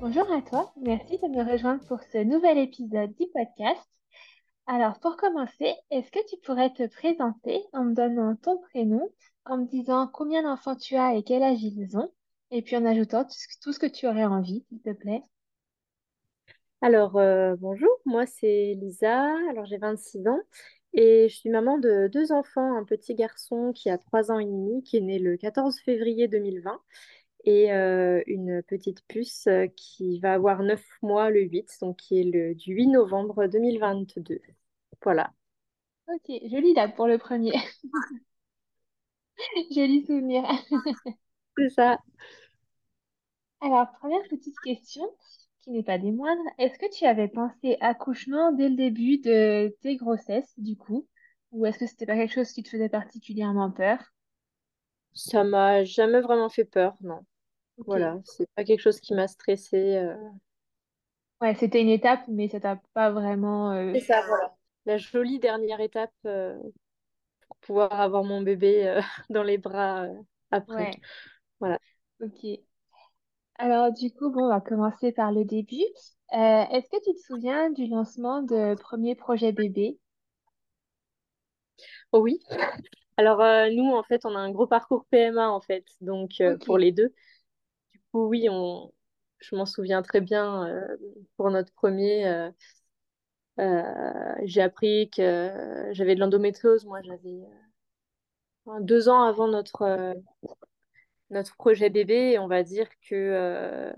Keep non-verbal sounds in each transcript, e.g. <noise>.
Bonjour à toi, merci de me rejoindre pour ce nouvel épisode du podcast. Alors pour commencer, est-ce que tu pourrais te présenter en me donnant ton prénom, en me disant combien d'enfants tu as et quel âge ils ont, et puis en ajoutant tout ce que tu aurais envie, s'il te plaît? Alors, euh, bonjour, moi c'est Lisa, alors j'ai 26 ans et je suis maman de deux enfants, un petit garçon qui a 3 ans et demi, qui est né le 14 février 2020 et euh, une petite puce euh, qui va avoir 9 mois le 8, donc qui est le, du 8 novembre 2022. Voilà. Ok, jolie date pour le premier. <laughs> Joli souvenir. <laughs> C'est ça. Alors, première petite question, qui n'est pas des moindres. Est-ce que tu avais pensé accouchement dès le début de tes grossesses, du coup? Ou est-ce que c'était pas quelque chose qui te faisait particulièrement peur? Ça m'a jamais vraiment fait peur, non. Voilà, c'est pas quelque chose qui m'a stressée. euh. Ouais, c'était une étape, mais ça t'a pas vraiment... euh, C'est ça, voilà. La jolie dernière étape euh, pour pouvoir avoir mon bébé euh, <laughs> dans les bras euh, après. Ouais, Voilà. ok. Alors, du coup, bon, on va commencer par le début. Euh, est-ce que tu te souviens du lancement de premier projet bébé? Oh oui. <laughs> Alors, euh, nous, en fait, on a un gros parcours PMA, en fait, donc euh, Ok, pour les deux. Coup, oui, on... je m'en souviens très bien. euh, pour notre premier, euh, euh, j'ai appris que j'avais de l'endométriose. Moi, j'avais deux ans avant notre, notre projet bébé. Et on va dire que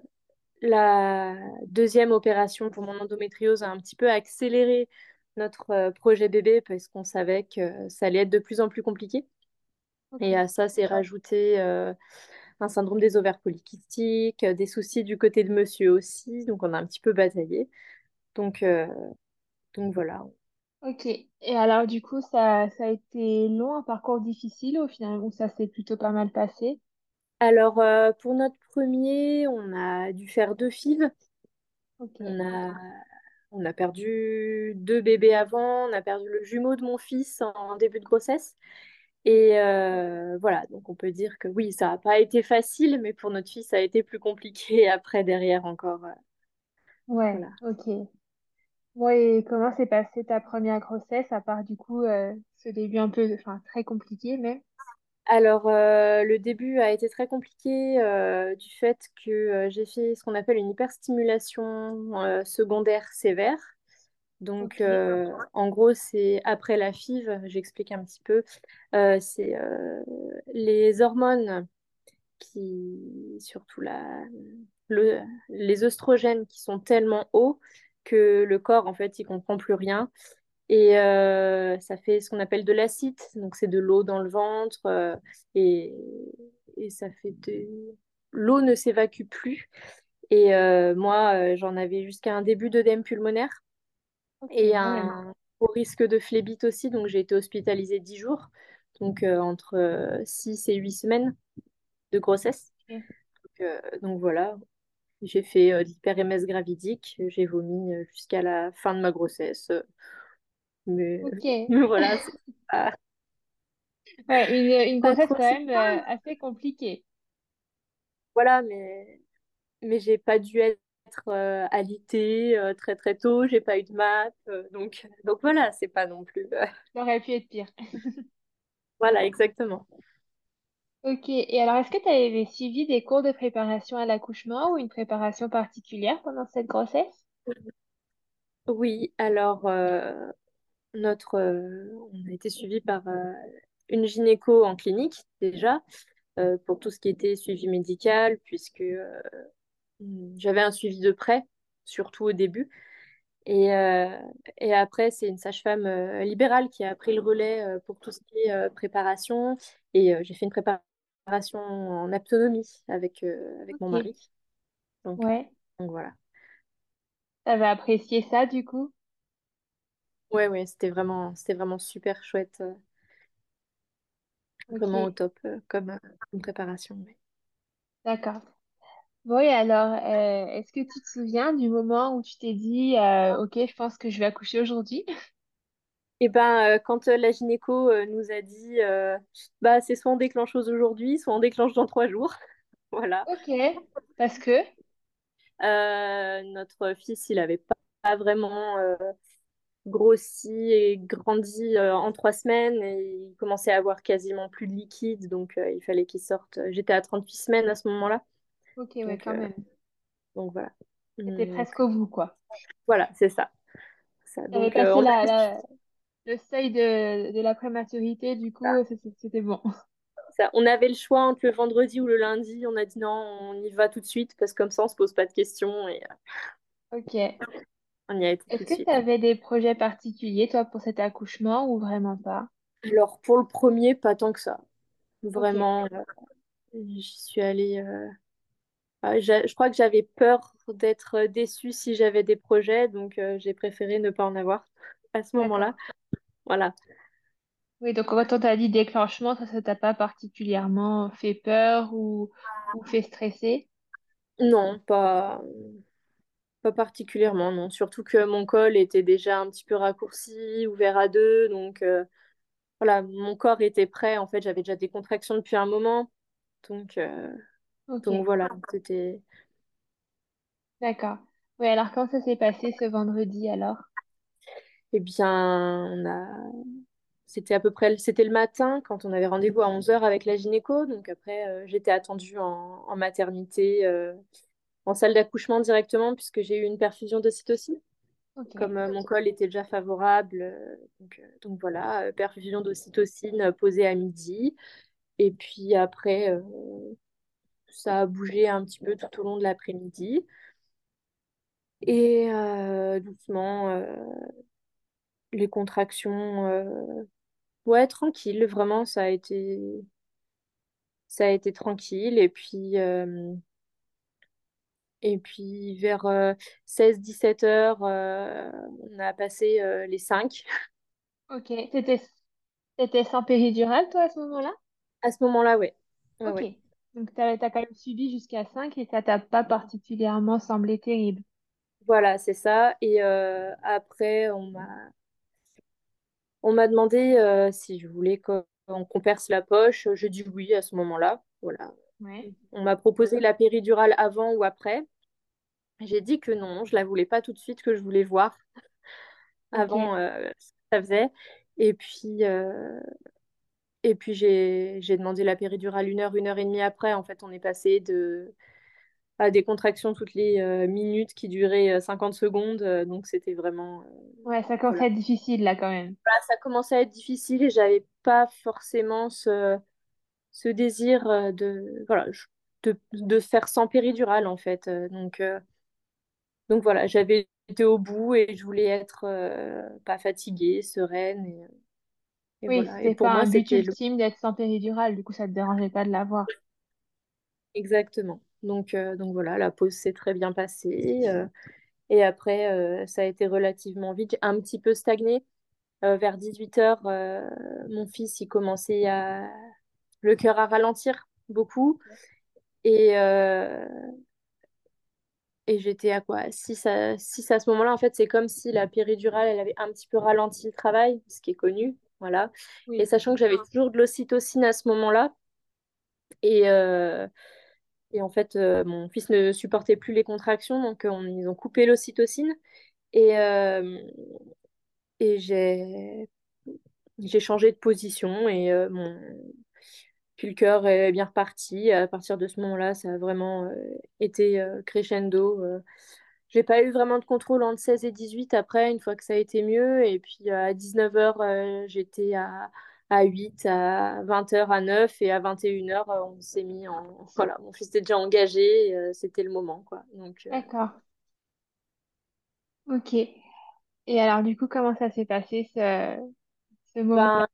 la deuxième opération pour mon endométriose a un petit peu accéléré notre projet bébé parce qu'on savait que ça allait être de plus en plus compliqué. Et à ça, c'est rajouté euh, un syndrome des ovaires polykystiques, euh, des soucis du côté de monsieur aussi. Donc, on a un petit peu bataillé. Donc, euh, donc voilà. ok. Et alors, du coup, ça, ça a été long, un parcours difficile au final, ou ça s'est plutôt pas mal passé? Alors, euh, pour notre premier, on a dû faire deux FIV. Ok, On a, on a perdu deux bébés avant. On a perdu le jumeau de mon fils en début de grossesse. Et euh, voilà, donc on peut dire que oui, ça n'a pas été facile, mais pour notre fils, ça a été plus compliqué <laughs> après, derrière encore. euh, ouais, voilà. ok. Bon, et comment s'est passée ta première grossesse, à part du coup euh, ce début un peu, enfin, très compliqué, mais... Alors, euh, le début a été très compliqué euh, du fait que euh, j'ai fait ce qu'on appelle une hyperstimulation euh, secondaire sévère. Donc, euh, en gros, c'est après la FIV, j'explique un petit peu, euh, c'est euh, les hormones qui, surtout la, le- les œstrogènes qui sont tellement hauts que le corps, en fait, il comprend plus rien. Et ça fait ce qu'on appelle de l'acide, donc c'est de l'eau dans le ventre et, et ça fait de... L'eau ne s'évacue plus. Et moi, j'en avais jusqu'à un début d'œdème pulmonaire et un haut risque de phlébite aussi, donc j'ai été hospitalisée 10 jours, donc euh, entre euh, 6 et 8 semaines de grossesse. Donc, euh, donc voilà, j'ai fait euh, de l'hyper-MS gravidique, j'ai vomi euh, jusqu'à la fin de ma grossesse. <laughs> Mais, voilà, c'est <laughs> pas, Ouais, une, une grossesse quand même euh, assez compliquée. Voilà, mais, mais j'ai pas dû être euh, alitée euh, très très tôt, j'ai pas eu de maths, euh, donc, <laughs> donc voilà, c'est pas non plus. euh, <laughs> Ça aurait pu être pire. <laughs> voilà, exactement. Ok, et alors est-ce que tu avais suivi des cours de préparation à l'accouchement ou une préparation particulière pendant cette grossesse? Oui, alors notre, on a été suivi par une gynéco en clinique déjà pour tout ce qui était suivi médical, puisque j'avais un suivi de près, surtout au début. Et, euh, et après, c'est une sage-femme euh, libérale qui a pris le relais euh, pour tout ce qui est préparation. Et j'ai fait une préparation en autonomie avec, avec mon mari. Donc, ouais. donc voilà. T'avais apprécié ça du coup? Ouais, ouais, c'était vraiment, c'était vraiment super chouette, vraiment au top comme, comme préparation. ouais. d'accord. Et alors, euh, est-ce que tu te souviens du moment où tu t'es dit, euh, ok, je pense que je vais accoucher aujourd'hui? Et ben, euh, quand euh, la gynéco euh, nous a dit, euh, bah, c'est soit on déclenche aujourd'hui, soit on déclenche dans trois jours. <laughs> Voilà. Ok, parce que, Euh, notre fils, il avait pas, pas vraiment euh, grossi et grandi euh, en trois semaines et il commençait à avoir quasiment plus de liquide, donc euh, il fallait qu'il sorte. J'étais à 38 semaines à ce moment-là, ok, ouais, donc, quand euh, même. donc voilà. C'était Donc presque au bout, quoi. voilà, c'est ça. Donc euh, passé on la, la- le seuil de, de la prématurité, du coup, euh, c'était bon. ça. On avait le choix entre le vendredi ou le lundi. On a dit non, on y va tout de suite parce que comme ça on se pose pas de questions et euh, Ok. on y a été tout Est-ce que tu avais des projets particuliers, toi, pour cet accouchement ou vraiment pas? Alors pour le premier, pas tant que ça. Vraiment, euh, j'y suis allée. euh, J'a- je crois que j'avais peur d'être déçue si j'avais des projets, donc euh, j'ai préféré ne pas en avoir à ce moment-là. Voilà. Oui, donc quand on t'a dit déclenchement, ça, ça t'a pas particulièrement fait peur ou, ou fait stresser? Non, pas, pas particulièrement, non. Surtout que mon col était déjà un petit peu raccourci, ouvert à deux, donc euh, voilà, mon corps était prêt. En fait, j'avais déjà des contractions depuis un moment, donc, euh, donc Ok, voilà, c'était. d'accord. Oui, alors quand ça s'est passé ce vendredi alors? Eh bien, on a C'était à peu près, c'était le matin quand on avait rendez-vous à onze heures avec la gynéco. Donc après, euh, j'étais attendue en, en maternité, euh, en salle d'accouchement directement, puisque j'ai eu une perfusion d'ocytocine. Ok. Comme euh, mon col était déjà favorable, euh, donc, euh, donc voilà, euh, perfusion d'ocytocine euh, posée à midi. Et puis après, ça a bougé un petit peu tout au long de l'après-midi. Et euh, doucement, euh, les contractions, euh, ouais, tranquille, vraiment, ça a été, ça a été tranquille. Et puis, et puis vers 16-17 heures, euh, on a passé euh, les 5. Ok. T'étais, t'étais sans péridurale, toi, à ce moment-là? À ce moment-là, ouais. Ouais, Ok. ouais. Donc, t'as, t'as quand même suivi jusqu'à 5 et ça t'a pas particulièrement semblé terrible. Voilà, c'est ça. Et euh, après, on m'a on m'a demandé euh, si je voulais qu'on perce la poche. J'ai dit oui à ce moment-là. Voilà. Ouais. On m'a proposé la péridurale avant ou après. J'ai dit que non, je la voulais pas tout de suite, que je voulais voir avant euh, ce que ça faisait. Et puis, euh, Et puis j'ai demandé la péridurale une heure, une heure et demie après. En fait, on est passé de à des contractions toutes les euh, minutes qui duraient euh, 50 secondes. Euh, donc c'était vraiment euh, Ouais, ça commence voilà. à être difficile là quand même. Voilà, ça commençait à être difficile et j'avais pas forcément ce, ce désir euh, de voilà de, de faire sans péridurale en fait. Euh, donc euh, donc voilà, j'avais été au bout et je voulais être euh, pas fatiguée, sereine et, et Oui, voilà. Et pour pas moi, c'était le ultime d'être sans péridurale, du coup ça te dérangeait pas de l'avoir. Exactement. Donc, euh, donc voilà, la pause s'est très bien passée. euh, et après, euh, ça a été relativement vite. Un petit peu stagné. Vers 18 heures, euh, mon fils, il commençait à... le cœur à ralentir beaucoup. Et, et j'étais à quoi? 6 à, 6 à ce moment-là. En fait, c'est comme si la péridurale, elle avait un petit peu ralenti le travail, ce qui est connu. Voilà. Et sachant que j'avais toujours de l'ocytocine à ce moment-là. Et, euh, Et en fait, euh, mon fils ne supportait plus les contractions, donc euh, on- ils ont coupé l'ocytocine. Et, euh, et j'ai j'ai changé de position et mon... puis le cœur est bien reparti. À partir de ce moment-là, ça a vraiment été crescendo. Euh. J'ai pas eu vraiment de contrôle entre 16 et 18 après, une fois que ça a été mieux. Et puis euh, à 19h, j'étais à, à 8, à 20h à 9 et à 21h, on s'est mis en... <laughs> Voilà, mon fils était déjà engagé, euh, c'était le moment, quoi. Donc, euh, D'accord. Ok. Et alors du coup, comment ça s'est passé ce, ce moment?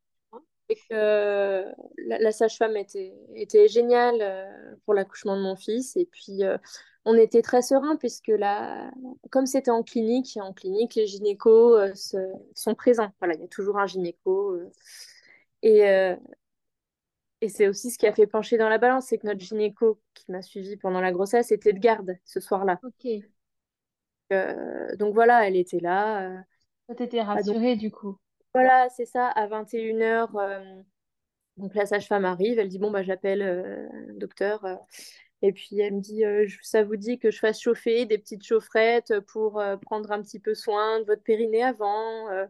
ben, la, la sage-femme était, était géniale euh, pour l'accouchement de mon fils. Et puis, euh, on était très sereins puisque là, comme c'était en clinique, en clinique, les gynécos euh, se- sont présents. Voilà, il y a toujours un gynéco. euh. et euh, et c'est aussi ce qui a fait pencher dans la balance, c'est que notre gynéco qui m'a suivie pendant la grossesse était de garde ce soir-là. Ok. Donc voilà, elle était là. Toi, t'étais Ah, donc rassurée du coup. voilà, c'est ça, à 21h. Donc la sage-femme arrive, elle dit bon bah j'appelle docteur et puis elle me dit euh, ça vous dit que je fasse chauffer des petites chaufferettes pour euh, prendre un petit peu soin de votre périnée avant euh.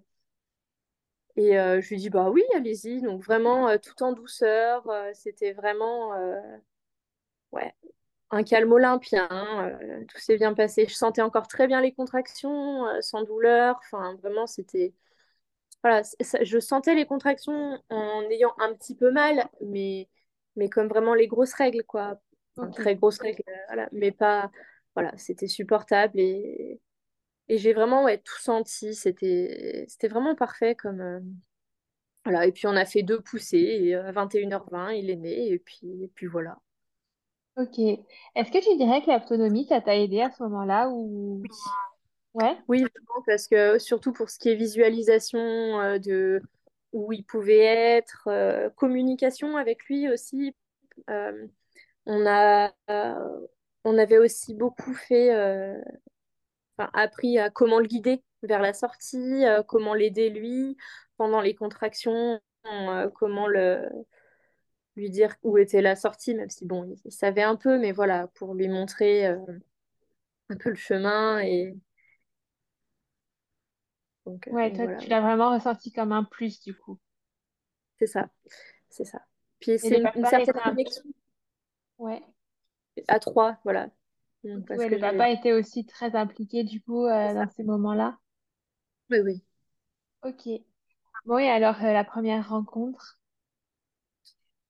et je lui dis bah oui allez-y donc vraiment tout en douceur c'était vraiment ouais un calme olympien tout s'est bien passé je sentais encore très bien les contractions sans douleur enfin vraiment c'était voilà, je sentais les contractions en ayant un petit peu mal, mais, mais comme vraiment les grosses règles, quoi. Enfin, Ok. très grosses règles, euh, voilà. Mais pas, voilà, c'était supportable et, et j'ai vraiment ouais, tout senti. C'était, c'était vraiment parfait comme, euh, voilà. Et puis on a fait deux poussées et euh, à 21h20, il est né et puis, et puis voilà. Ok. Est-ce que tu dirais que l'autonomie, ça t'a aidé à ce moment-là ou... Ouais? Oui, vraiment, parce que surtout pour ce qui est visualisation euh, de où il pouvait être, euh, communication avec lui aussi. euh, On a, on avait aussi beaucoup fait, euh, enfin, appris à comment le guider vers la sortie, euh, comment l'aider lui pendant les contractions, euh, comment le, lui dire où était la sortie, même si bon, il, il savait un peu, mais voilà, pour lui montrer un peu le chemin et donc, Ouais, toi, voilà, tu l'as vraiment ressenti comme un plus du coup. c'est ça, c'est ça. Puis c'est une, certaine connexion Ouais. à trois, voilà, parce ouais, que le papa était aussi très impliqué du coup euh, dans ces moments-là. Oui, oui. Ok. Bon, et alors euh, la première rencontre?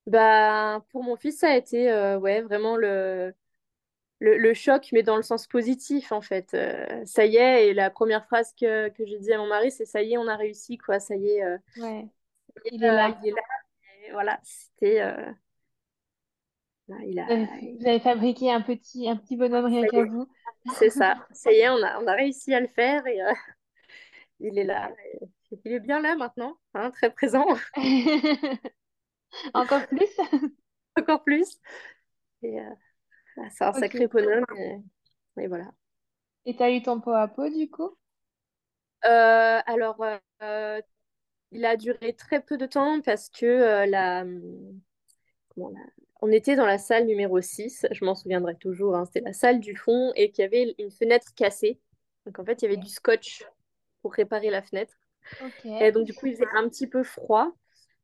Bah, pour mon fils, ça a été euh, ouais, vraiment le, le, le choc, mais dans le sens positif, en fait. Euh, ça y est, et la première phrase que, que j'ai dit à mon mari, c'est ça y est, on a réussi, quoi. Ça y est, euh, Ouais, il est, là. il est là. Et voilà, c'était. Euh, là, il a, Vous avez, fabriqué un petit, un petit bonhomme rien qu'à vous. c'est ça. <laughs> Ça y est, on a, on a réussi à le faire et euh, <laughs> il est là. Il est bien là maintenant, hein, très présent, <laughs> Encore plus? encore plus. Et, euh, c'est un sacré bonhomme. Et, et voilà. Et t'as eu ton pot à pot du coup? Euh, alors, il a duré très peu de temps parce que la, comment la- on était dans la salle numéro 6, je m'en souviendrai toujours, hein, c'était la salle du fond et qu'il y avait une fenêtre cassée. Donc en fait, il y avait du scotch pour réparer la fenêtre. Et donc du coup, il faisait un petit peu froid.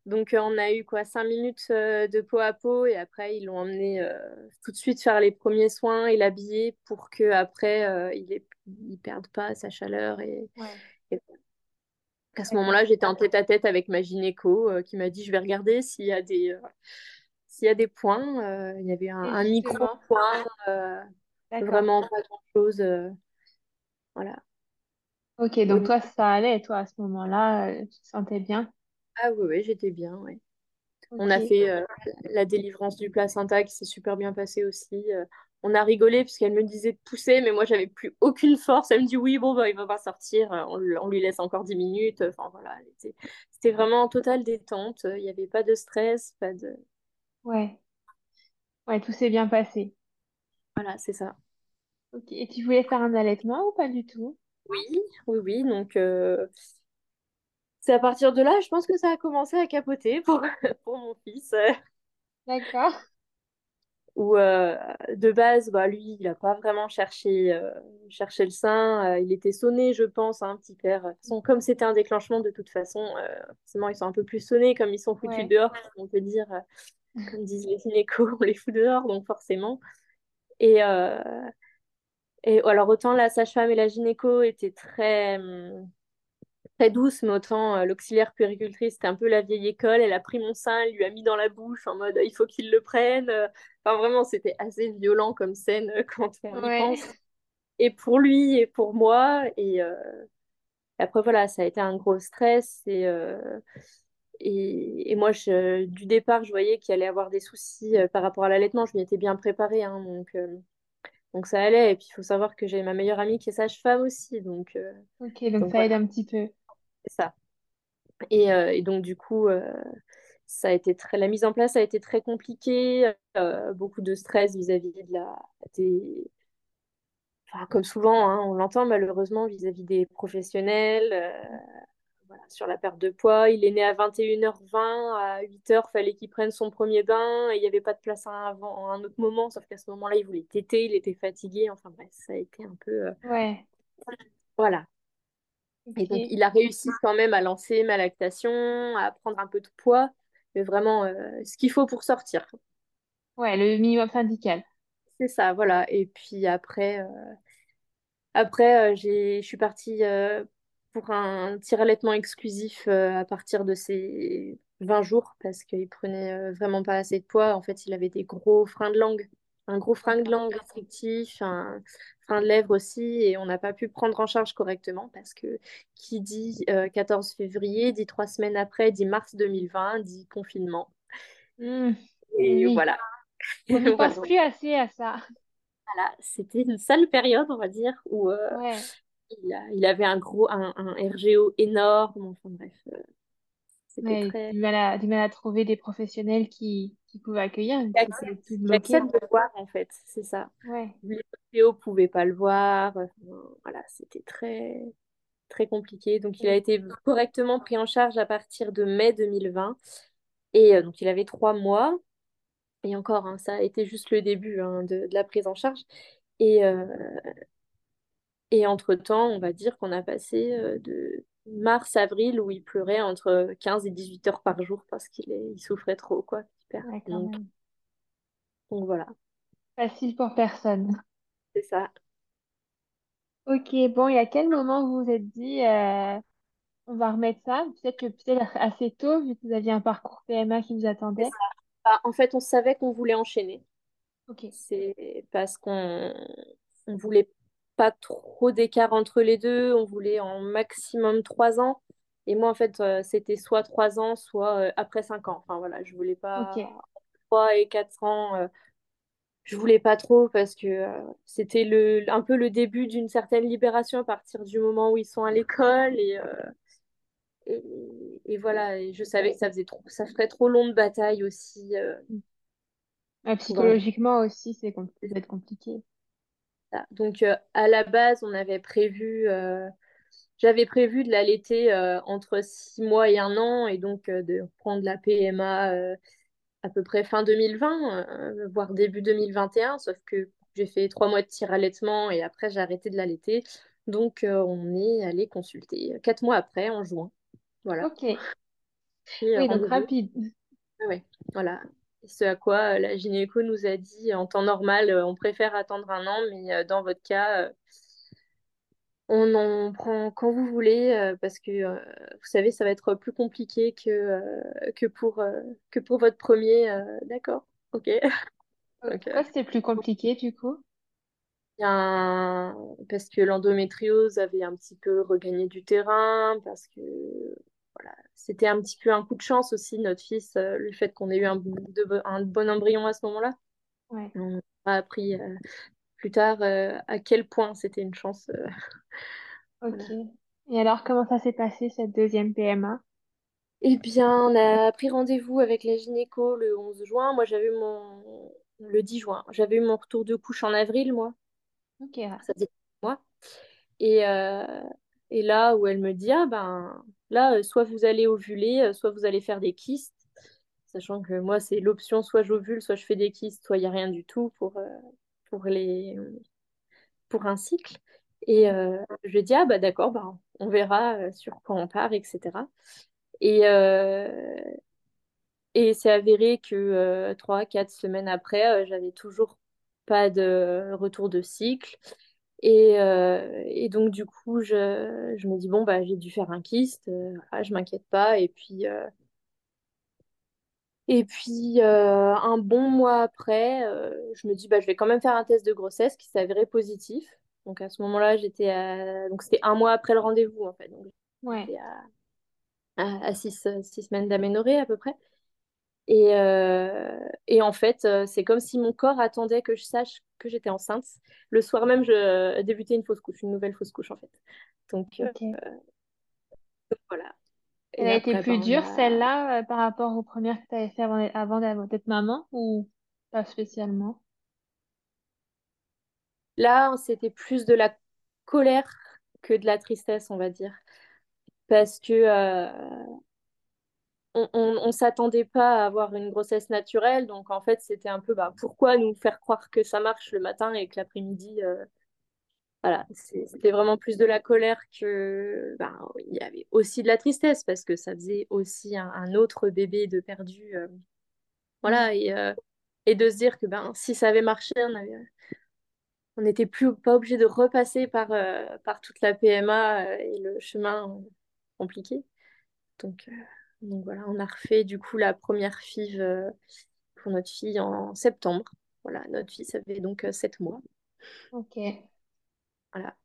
Donc euh, on a eu quoi, cinq minutes euh, de peau à peau et après ils l'ont emmené euh, tout de suite faire les premiers soins et l'habiller pour que après il ait- il perde pas sa chaleur et, Ouais, et à ce moment-là, j'étais en tête-à-tête avec ma gynéco qui m'a dit je vais regarder s'il y a des, s'il y a des points. Euh, il y avait un, un micro-point, euh, vraiment pas grand-chose. euh, voilà. Ok, donc toi, ça allait, toi, à ce moment-là, tu te sentais bien? Ah oui, oui, j'étais bien. ouais. On a fait euh, la délivrance du placenta qui s'est super bien passée aussi. euh. on a rigolé puisqu'elle me disait de pousser, mais moi, j'avais plus aucune force. Elle me dit oui, bon, bah, il va pas sortir. On, on lui laisse encore 10 minutes. Enfin, voilà. C'était vraiment en totale détente. Il n'y avait pas de stress, pas de... Ouais, ouais, tout s'est bien passé. Voilà, c'est ça. Ok. Et tu voulais faire un allaitement ou pas du tout? Oui, oui, oui. Donc, euh, c'est à partir de là, je pense que ça a commencé à capoter pour, <laughs> pour mon fils. euh, D'accord. <laughs> où, euh, de base, bah, lui, il n'a pas vraiment cherché, euh, cherché le sein. euh, il était sonné, je pense, un petit père. De toute façon, comme c'était un déclenchement, de toute façon, euh, forcément, ils sont un peu plus sonnés, comme ils sont foutus Ouais. dehors, on peut dire, comme disent les gynécos, on les fout dehors, donc forcément. Et, euh, et alors, autant la sage-femme et la gynéco étaient très. très douce, mais autant euh, l'auxiliaire puéricultrice, c'était un peu la vieille école. Elle a pris mon sein, elle lui a mis dans la bouche en mode il faut qu'il le prenne. Enfin, vraiment, c'était assez violent comme scène euh, quand on y Ouais. pense. Et pour lui et pour moi. Et euh, après, voilà, ça a été un gros stress. Et, Et, et moi, je- du départ, je voyais qu'il allait avoir des soucis euh, par rapport à l'allaitement. Je m'y étais bien préparée, hein, donc, euh, donc ça allait. Et puis, il faut savoir que j'ai ma meilleure amie qui est sage-femme aussi, donc, euh, Ok, donc donc ça aide un petit peu. c'est ça. Et, euh, et donc, du coup, ça a été très, la mise en place a été très compliquée. beaucoup de stress vis-à-vis de la, des, enfin, comme souvent, hein, on l'entend malheureusement vis-à-vis des professionnels. euh, sur la perte de poids. Il est né à 21h20, à 8h, fallait qu'il prenne son premier bain, et il n'y avait pas de place à un, avant, à un autre moment, sauf qu'à ce moment-là, il voulait téter, il était fatigué, enfin bref, ça a été un peu... euh, Ouais, Voilà. Et donc, il a réussi quand même à lancer ma lactation, à prendre un peu de poids, mais vraiment euh, ce qu'il faut pour sortir. Ouais, le minimum syndical. C'est ça, voilà. Et puis après, euh, Après, euh, j'ai, je suis partie euh, pour un petit allaitement exclusif euh, à partir de ses 20 jours parce qu'il prenait euh, vraiment pas assez de poids. En fait, il avait des gros freins de langue, un gros frein de langue restrictif, un frein de lèvres aussi, et on n'a pas pu prendre en charge correctement parce que qui dit euh, 14 février, dit trois semaines après, dit mars 2020, dit confinement. Hmm, Et oui, voilà. on <laughs> Voilà, pense plus assez à ça. Voilà. c'était une sale période, on va dire, où euh, Ouais, Il, a- il avait un gros un, un RGO énorme. Enfin bref, euh, c'était ouais, très. du mal à, du mal à trouver des professionnels qui, qui pouvaient accueillir, bloqué. J'accepte de le voir en fait, c'est ça. Ouais, Les Théo pouvait pas le voir. Enfin, voilà, c'était très très compliqué. Donc il a été correctement pris en charge à partir de mai 2020. Et euh, donc il avait trois mois. Et encore, hein, ça a été juste le début hein, de, de la prise en charge. Et, euh, Et entre-temps, on va dire qu'on a passé euh, de mars-avril où il pleurait entre 15 et 18 heures par jour parce qu'il est... il souffrait trop, quoi. Super. ouais, Donc, voilà, Facile pour personne. c'est ça. Ok, bon, et à quel moment vous vous êtes dit, euh, on va remettre ça? Peut-être que peut-être assez tôt, vu que vous aviez un parcours PMA qui vous attendait. Bah, en fait, on savait qu'on voulait enchaîner. Ok, C'est parce qu'on on voulait pas trop d'écart entre les deux. On voulait en maximum trois ans. Et moi, en fait, euh, c'était soit trois ans, soit euh, après cinq ans. Enfin voilà, je voulais pas trois et quatre ans. euh, Je voulais pas trop parce que euh, c'était le, un peu le début d'une certaine libération à partir du moment où ils sont à l'école et, et, et voilà, et je savais que ça faisait trop, ça ferait trop long de bataille aussi psychologiquement aussi, c'est com- ça peut être compliqué. Ça. Donc euh, à la base, on avait prévu, euh, j'avais prévu de l'allaiter euh, entre six mois et un an et donc de prendre la PMA à peu près fin 2020, euh, voire début 2021, sauf que j'ai fait trois mois de tir allaitement et après j'ai arrêté de l'allaiter. Donc on est allé consulter quatre mois après, en juin. Voilà. Ok, Et oui, donc rapide. Ouais, voilà. Ce à quoi euh, la gynéco nous a dit en temps normal, euh, on préfère attendre un an, mais euh, dans votre cas, euh, on en prend quand vous voulez, euh, parce que euh, vous savez, ça va être plus compliqué que, euh, que pour, euh, que pour votre premier. euh, d'accord, ok. <laughs> Euh, euh, Pourquoi c'était plus compliqué du coup? Parce que l'endométriose avait un petit peu regagné du terrain, parce que voilà, c'était un petit peu un coup de chance aussi, notre fils, euh, le fait qu'on ait eu un, de- un bon embryon à ce moment-là. Ouais, On a appris euh, plus tard euh, à quel point c'était une chance. <laughs> ok. Et alors, comment ça s'est passé cette deuxième PMA? Eh bien, on a pris rendez-vous avec la gynéco le 11 juin. Moi, j'avais eu mon... le 10 juin. J'avais eu mon retour de couche en avril, moi. Ok, Ça faisait moi. Et, euh, et là où elle me dit, ah ben là, euh, soit vous allez ovuler, euh, soit vous allez faire des kystes. Sachant que moi, c'est l'option, soit j'ovule, soit je fais des kystes, soit il n'y a rien du tout pour, euh, pour, les, pour un cycle. Et je dit, ah bah d'accord, bah, on verra sur quoi on part, etc. Et, et c'est avéré que trois, quatre semaines après, j'avais toujours pas de retour de cycle. Et, euh, et donc, du coup, je, je me dis, bon, bah, j'ai dû faire un kyste, euh, ah, je m'inquiète pas. Et puis, euh, et puis euh, un bon mois après, je me dis, bah, je vais quand même faire un test de grossesse qui s'est avéré positif. Donc, à ce moment-là, j'étais à... Donc, c'était un mois après le rendez-vous, en fait. Donc, ouais. à à, six, semaines d'aménorrhée à peu près. Et, euh, et en fait, euh, c'est comme si mon corps attendait que je sache que j'étais enceinte. Le soir même, je débutais une fausse couche, une nouvelle fausse couche en fait. Donc, euh, voilà. Elle a été plus ben, dure, celle-là, par rapport aux premières que tu avais fait avant, avant d'être maman ou pas spécialement? Là, c'était plus de la colère que de la tristesse, on va dire. Parce que on ne s'attendait pas à avoir une grossesse naturelle. Donc, en fait, c'était un peu bah, pourquoi nous faire croire que ça marche le matin et que l'après-midi. Euh, voilà, c'était vraiment plus de la colère que. Ben, il y avait aussi de la tristesse parce que ça faisait aussi un, autre bébé de perdu. Euh, voilà, et, euh, et, de se dire que ben, si ça avait marché, on n'était plus pas obligé de repasser par, par toute la PMA et le chemin compliqué. Donc. Donc voilà, on a refait du coup la première FIV euh, pour notre fille en septembre. Voilà, notre fille, ça fait donc 7 euh, mois. Ok. Voilà.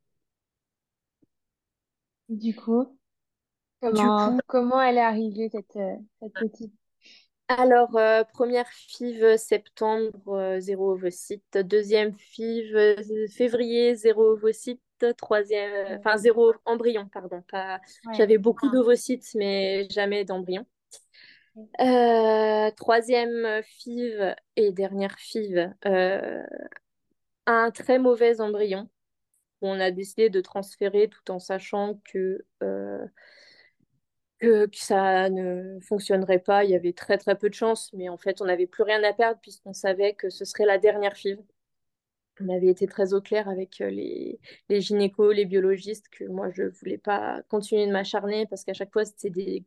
Du coup, comment, comment elle est arrivée, cette, euh, cette petite alors, première FIV septembre, zéro ovocyte. Deuxième FIV février, zéro ovocyte troisième, enfin zéro embryon, pardon. Pas... J'avais beaucoup d'ovocytes, mais jamais d'embryon. Euh, troisième FIV et dernière FIV, euh, un très mauvais embryon. On a décidé de transférer tout en sachant que, euh, que, que, ça ne fonctionnerait pas. Il y avait très très peu de chance, mais en fait, on n'avait plus rien à perdre puisqu'on savait que ce serait la dernière FIV on avait été très au clair avec euh, les, les gynécos, les biologistes, que moi, je ne voulais pas continuer de m'acharner parce qu'à chaque fois, c'est des,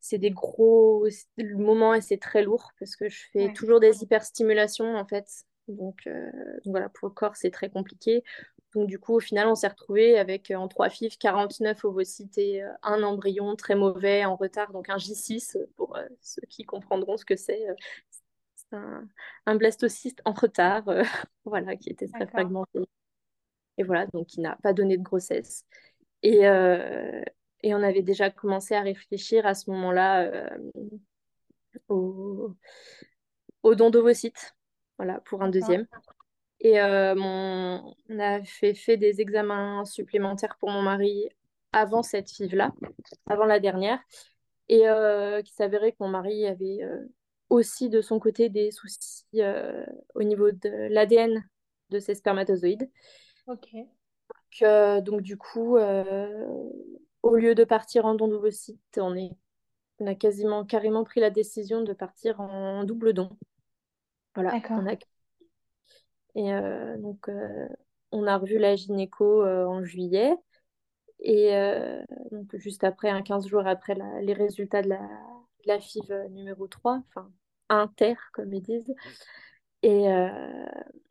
c'est des gros moments et c'est très lourd parce que je fais toujours des hyperstimulations, en fait. Donc, euh, donc, voilà, pour le corps, c'est très compliqué. Donc du coup, au final, on s'est retrouvé avec euh, en trois FIV 49 ovocytes et un embryon très mauvais en retard, donc un J6 pour ceux qui comprendront ce que c'est un, blastocyste en retard, euh, <laughs> voilà, qui était très fragmenté. Et voilà, donc qui n'a pas donné de grossesse. Et, euh, et, on avait déjà commencé à réfléchir à ce moment-là euh, au, au, don d'ovocytes, voilà, pour un deuxième. Et mon, on a fait, fait des examens supplémentaires pour mon mari avant cette FIV-là, avant la dernière, et qui s'avérait que mon mari avait aussi de son côté des soucis euh, au niveau de l'ADN de ses spermatozoïdes. Ok. Donc, euh, donc du coup, euh, au lieu de partir en don d'ovocytes, on, est, on a quasiment carrément pris la décision de partir en double don. Voilà. On a... Et donc, on a revu la gynéco en juillet. Et donc, juste après, un 15 jours après les résultats de la, FIV numéro 3, enfin inter, comme ils disent. Et euh,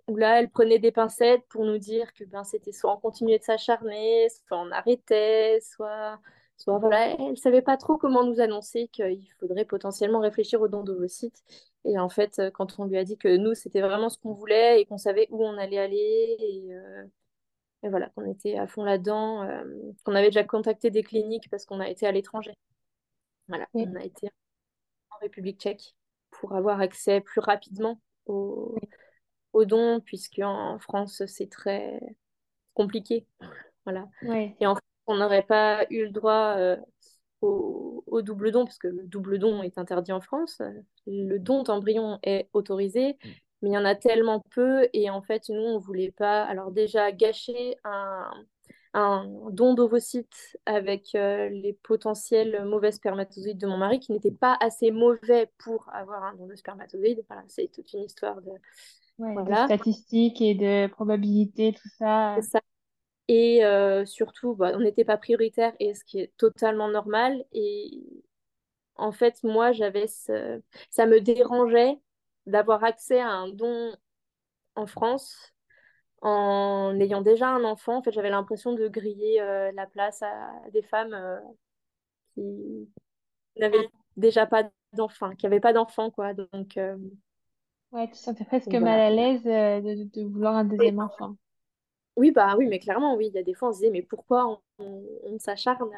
là, elle prenait des pincettes pour nous dire que ben, c'était soit on continuait de s'acharner, soit on arrêtait, soit, soit voilà, elle savait pas trop comment nous annoncer qu'il faudrait potentiellement réfléchir au don d'ovocytes. Et en fait, quand on lui a dit que nous, c'était vraiment ce qu'on voulait et qu'on savait où on allait aller, et, euh, et voilà, qu'on était à fond là-dedans, euh, qu'on avait déjà contacté des cliniques parce qu'on a été à l'étranger. Voilà, on a été en République tchèque pour avoir accès plus rapidement aux, dons, puisque en France, c'est très compliqué. Voilà. Et en France, on n'aurait pas eu le droit euh, au, double don, parce que le double don est interdit en France. Le don d'embryon est autorisé, mais il y en a tellement peu, et en fait, nous, on ne voulait pas, alors déjà, gâcher un, un don d'ovocytes avec euh, les potentiels mauvais spermatozoïdes de mon mari qui n'étaient pas assez mauvais pour avoir un don de spermatozoïdes. Voilà, c'est toute une histoire de, statistiques et de probabilités, tout ça. ça. Et euh, surtout, bah, on n'était pas prioritaire, et ce qui est totalement normal. Et en fait, moi, j'avais ce... ça me dérangeait d'avoir accès à un don en France en ayant déjà un enfant, en fait, j'avais l'impression de griller euh, la place à des femmes euh, qui n'avaient déjà pas d'enfants, qui n'avaient pas d'enfants, quoi. Donc, ouais, tu sentais presque mal à l'aise de, de, vouloir un deuxième enfant. Oui, bah oui, mais clairement, oui, il y a des fois, on se disait, mais pourquoi on, s'acharne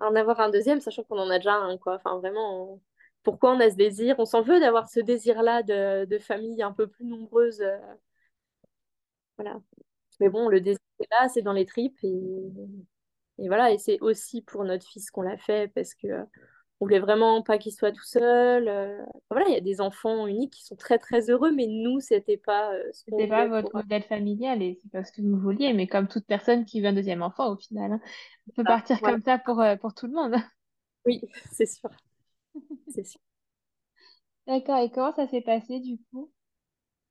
à, en avoir un deuxième, sachant qu'on en a déjà un, quoi. Enfin, vraiment, pourquoi on a ce désir? On s'en veut d'avoir ce désir-là de, de famille un peu plus nombreuse. euh, voilà. Mais bon, le désir là, c'est dans les tripes. Et, voilà, et c'est aussi pour notre fils qu'on l'a fait, parce que on voulait vraiment pas qu'il soit tout seul. euh. Voilà, il y a des enfants uniques qui sont très, très heureux, mais nous, c'était pas euh, ce C'était pas votre pour... modèle familial et c'est pas ce que vous vouliez, mais comme toute personne qui veut un deuxième enfant au final, hein. On peut Ah, partir voilà. comme ça pour, euh, pour tout le monde. <laughs> Oui, c'est sûr, c'est sûr. D'accord, et comment ça s'est passé du coup?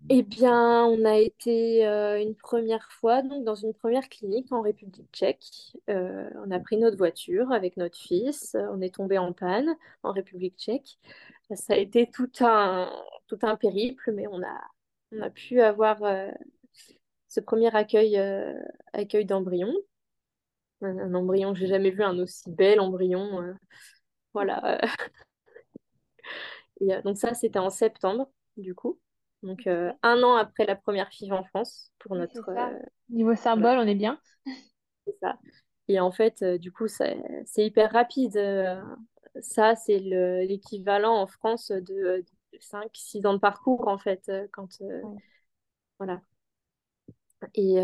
Eh bien, on a été euh, une première fois donc dans une première clinique en République tchèque. Euh, on a pris notre voiture avec notre fils. On est tombé en panne en République tchèque. Ça a été tout un, tout un périple, mais on a, on a pu avoir euh, ce premier accueil, accueil d'embryon. Un, un embryon, j'ai jamais vu un aussi bel embryon. voilà. <laughs> Et, donc ça, c'était en septembre, du coup. Donc euh, un an après la première FIV en France pour notre... euh, Niveau voilà, symbole, on est bien. c'est ça. Et en fait, euh, du coup, c'est hyper rapide. ça, c'est le- l'équivalent en France de, cinq six ans de parcours, en fait. quand, Ouais. voilà. Et,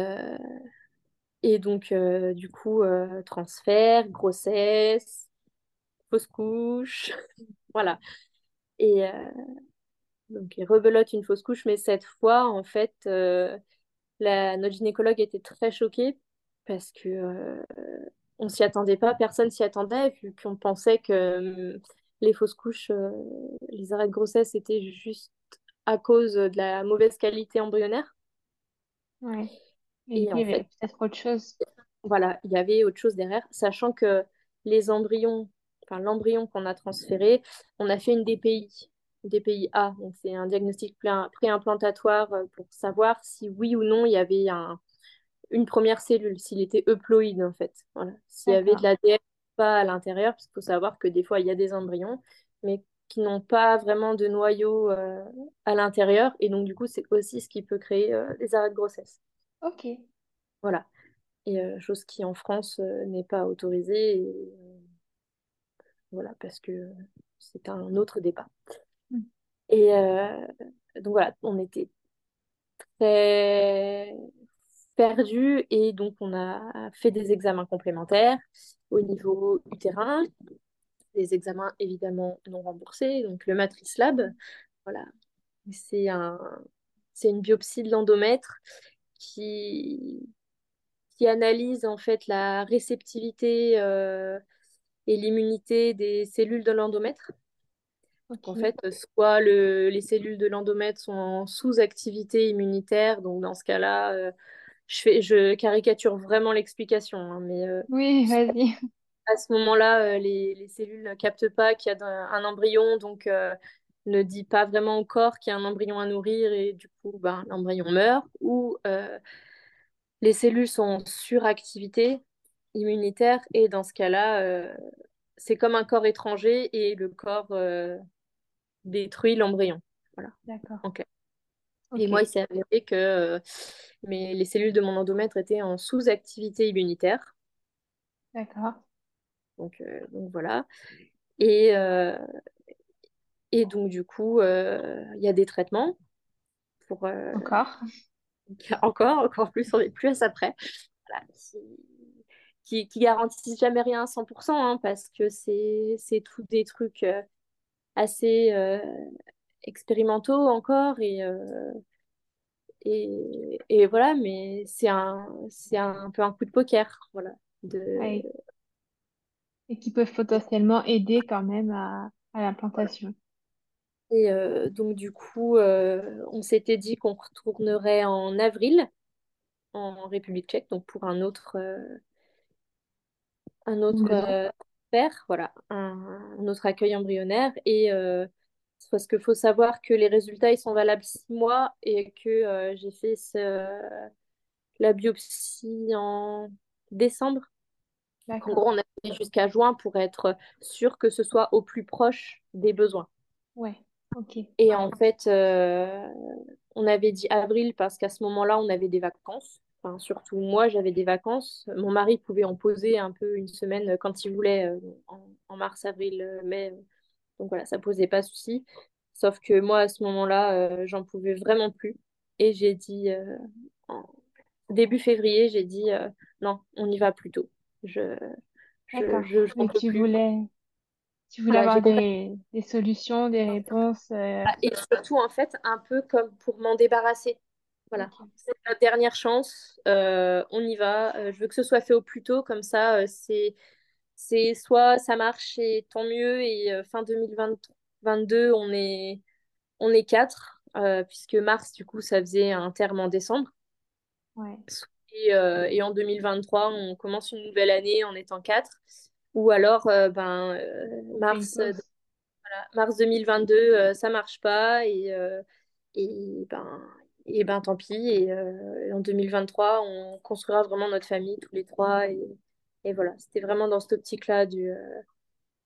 et donc, du coup, transfert, grossesse, fausse couche, <laughs> voilà. Et, Donc, il rebelote une fausse couche, mais cette fois, en fait, euh, la, notre gynécologue était très choquée parce que euh, on s'y attendait pas, personne s'y attendait, vu qu'on pensait que euh, les fausses couches, euh, les arrêts de grossesse étaient juste à cause de la mauvaise qualité embryonnaire. Ouais. Et du Et coup, il y avait peut-être autre chose. voilà, il y avait autre chose derrière, sachant que les embryons, enfin l'embryon qu'on a transféré, on a fait une DPI, DPI-A, donc c'est un diagnostic pré- préimplantatoire euh, pour savoir si oui ou non il y avait un, une première cellule, s'il était euploïde en fait, voilà, s'il y avait de l'ADN pas à l'intérieur, parce qu'il faut savoir que des fois il y a des embryons, mais qui n'ont pas vraiment de noyau euh, à l'intérieur, et donc du coup c'est aussi ce qui peut créer euh, des arrêts de grossesse. Ok. Voilà. Et euh, chose qui en France n'est pas autorisée, et, voilà, parce que c'est un autre débat. Et euh, donc voilà, on était très perdus et donc on a fait des examens complémentaires au niveau utérin, des examens évidemment non remboursés, donc le Matrice Lab, voilà, c'est un, c'est une biopsie de l'endomètre qui, qui analyse en fait la réceptivité euh, et l'immunité des cellules de l'endomètre. En fait, soit le- les cellules de l'endomètre sont en sous-activité immunitaire, donc dans ce cas-là, euh, je fais, je caricature vraiment l'explication, hein, mais euh, Oui, vas-y. <laughs> à ce moment-là, euh, les, les cellules ne captent pas qu'il y a un embryon, donc ne dit pas vraiment au corps qu'il y a un embryon à nourrir et du coup, ben, l'embryon meurt, ou les cellules sont en suractivité immunitaire et dans ce cas-là, c'est comme un corps étranger et le corps euh, détruit l'embryon. Voilà. D'accord. Ok. Et moi, il s'est avéré que euh, les cellules de mon endomètre étaient en sous-activité immunitaire. D'accord. Donc, euh, donc voilà. Et, et donc, du coup, il y a des traitements pour Encore. <laughs> encore, encore plus, on n'est plus à ça près. Voilà, qui, garantissent jamais rien à 100%, hein, parce que c'est, c'est tout des trucs euh, assez euh, expérimentaux encore. Et, euh, et, et voilà, mais c'est un, c'est un, peu un coup de poker. Voilà, de, Ouais. Et qui peuvent potentiellement aider quand même à, à l'implantation. Et euh, donc, du coup, on s'était dit qu'on retournerait en avril en République tchèque, donc pour un autre, un autre euh, faire, voilà, un, un autre accueil embryonnaire. Et euh, parce qu'il faut savoir que les résultats, ils sont valables six mois et que euh, j'ai fait ce- la biopsie en décembre. En gros, on a fait jusqu'à juin pour être sûr que ce soit au plus proche des besoins. Ouais. Ok. Et en fait, euh, on avait dit avril parce qu'à ce moment-là, on avait des vacances. Enfin, surtout moi, j'avais des vacances. Mon mari pouvait en poser un peu une semaine quand il voulait, euh, en, en mars, avril, euh, mai. Donc voilà, ça posait pas souci. Sauf que moi, à ce moment-là, euh, j'en pouvais vraiment plus. Et j'ai dit, euh, en début février, j'ai dit, euh, non, on y va plus tôt. Je, tu plus. voulais, tu voulais Voilà, avoir des, des solutions, des réponses. euh, Et surtout, en fait, un peu comme pour m'en débarrasser. Voilà, c'est notre dernière chance. Euh, on y va. Euh, je veux que ce soit fait au plus tôt, comme ça, euh, c'est, c'est soit ça marche et tant mieux. Et fin 2022, on est, on est quatre, euh, puisque mars, du coup, ça faisait un terme en décembre. Ouais. Et, euh, et en 2023, on commence une nouvelle année en étant quatre. Ou alors, ben, mars, euh, pause. voilà, mars 2022, euh, ça marche pas. Et, et, ben, et ben, tant pis. Et euh, en 2023, on construira vraiment notre famille tous les trois. Et, et voilà, c'était vraiment dans cette optique-là. Du, euh.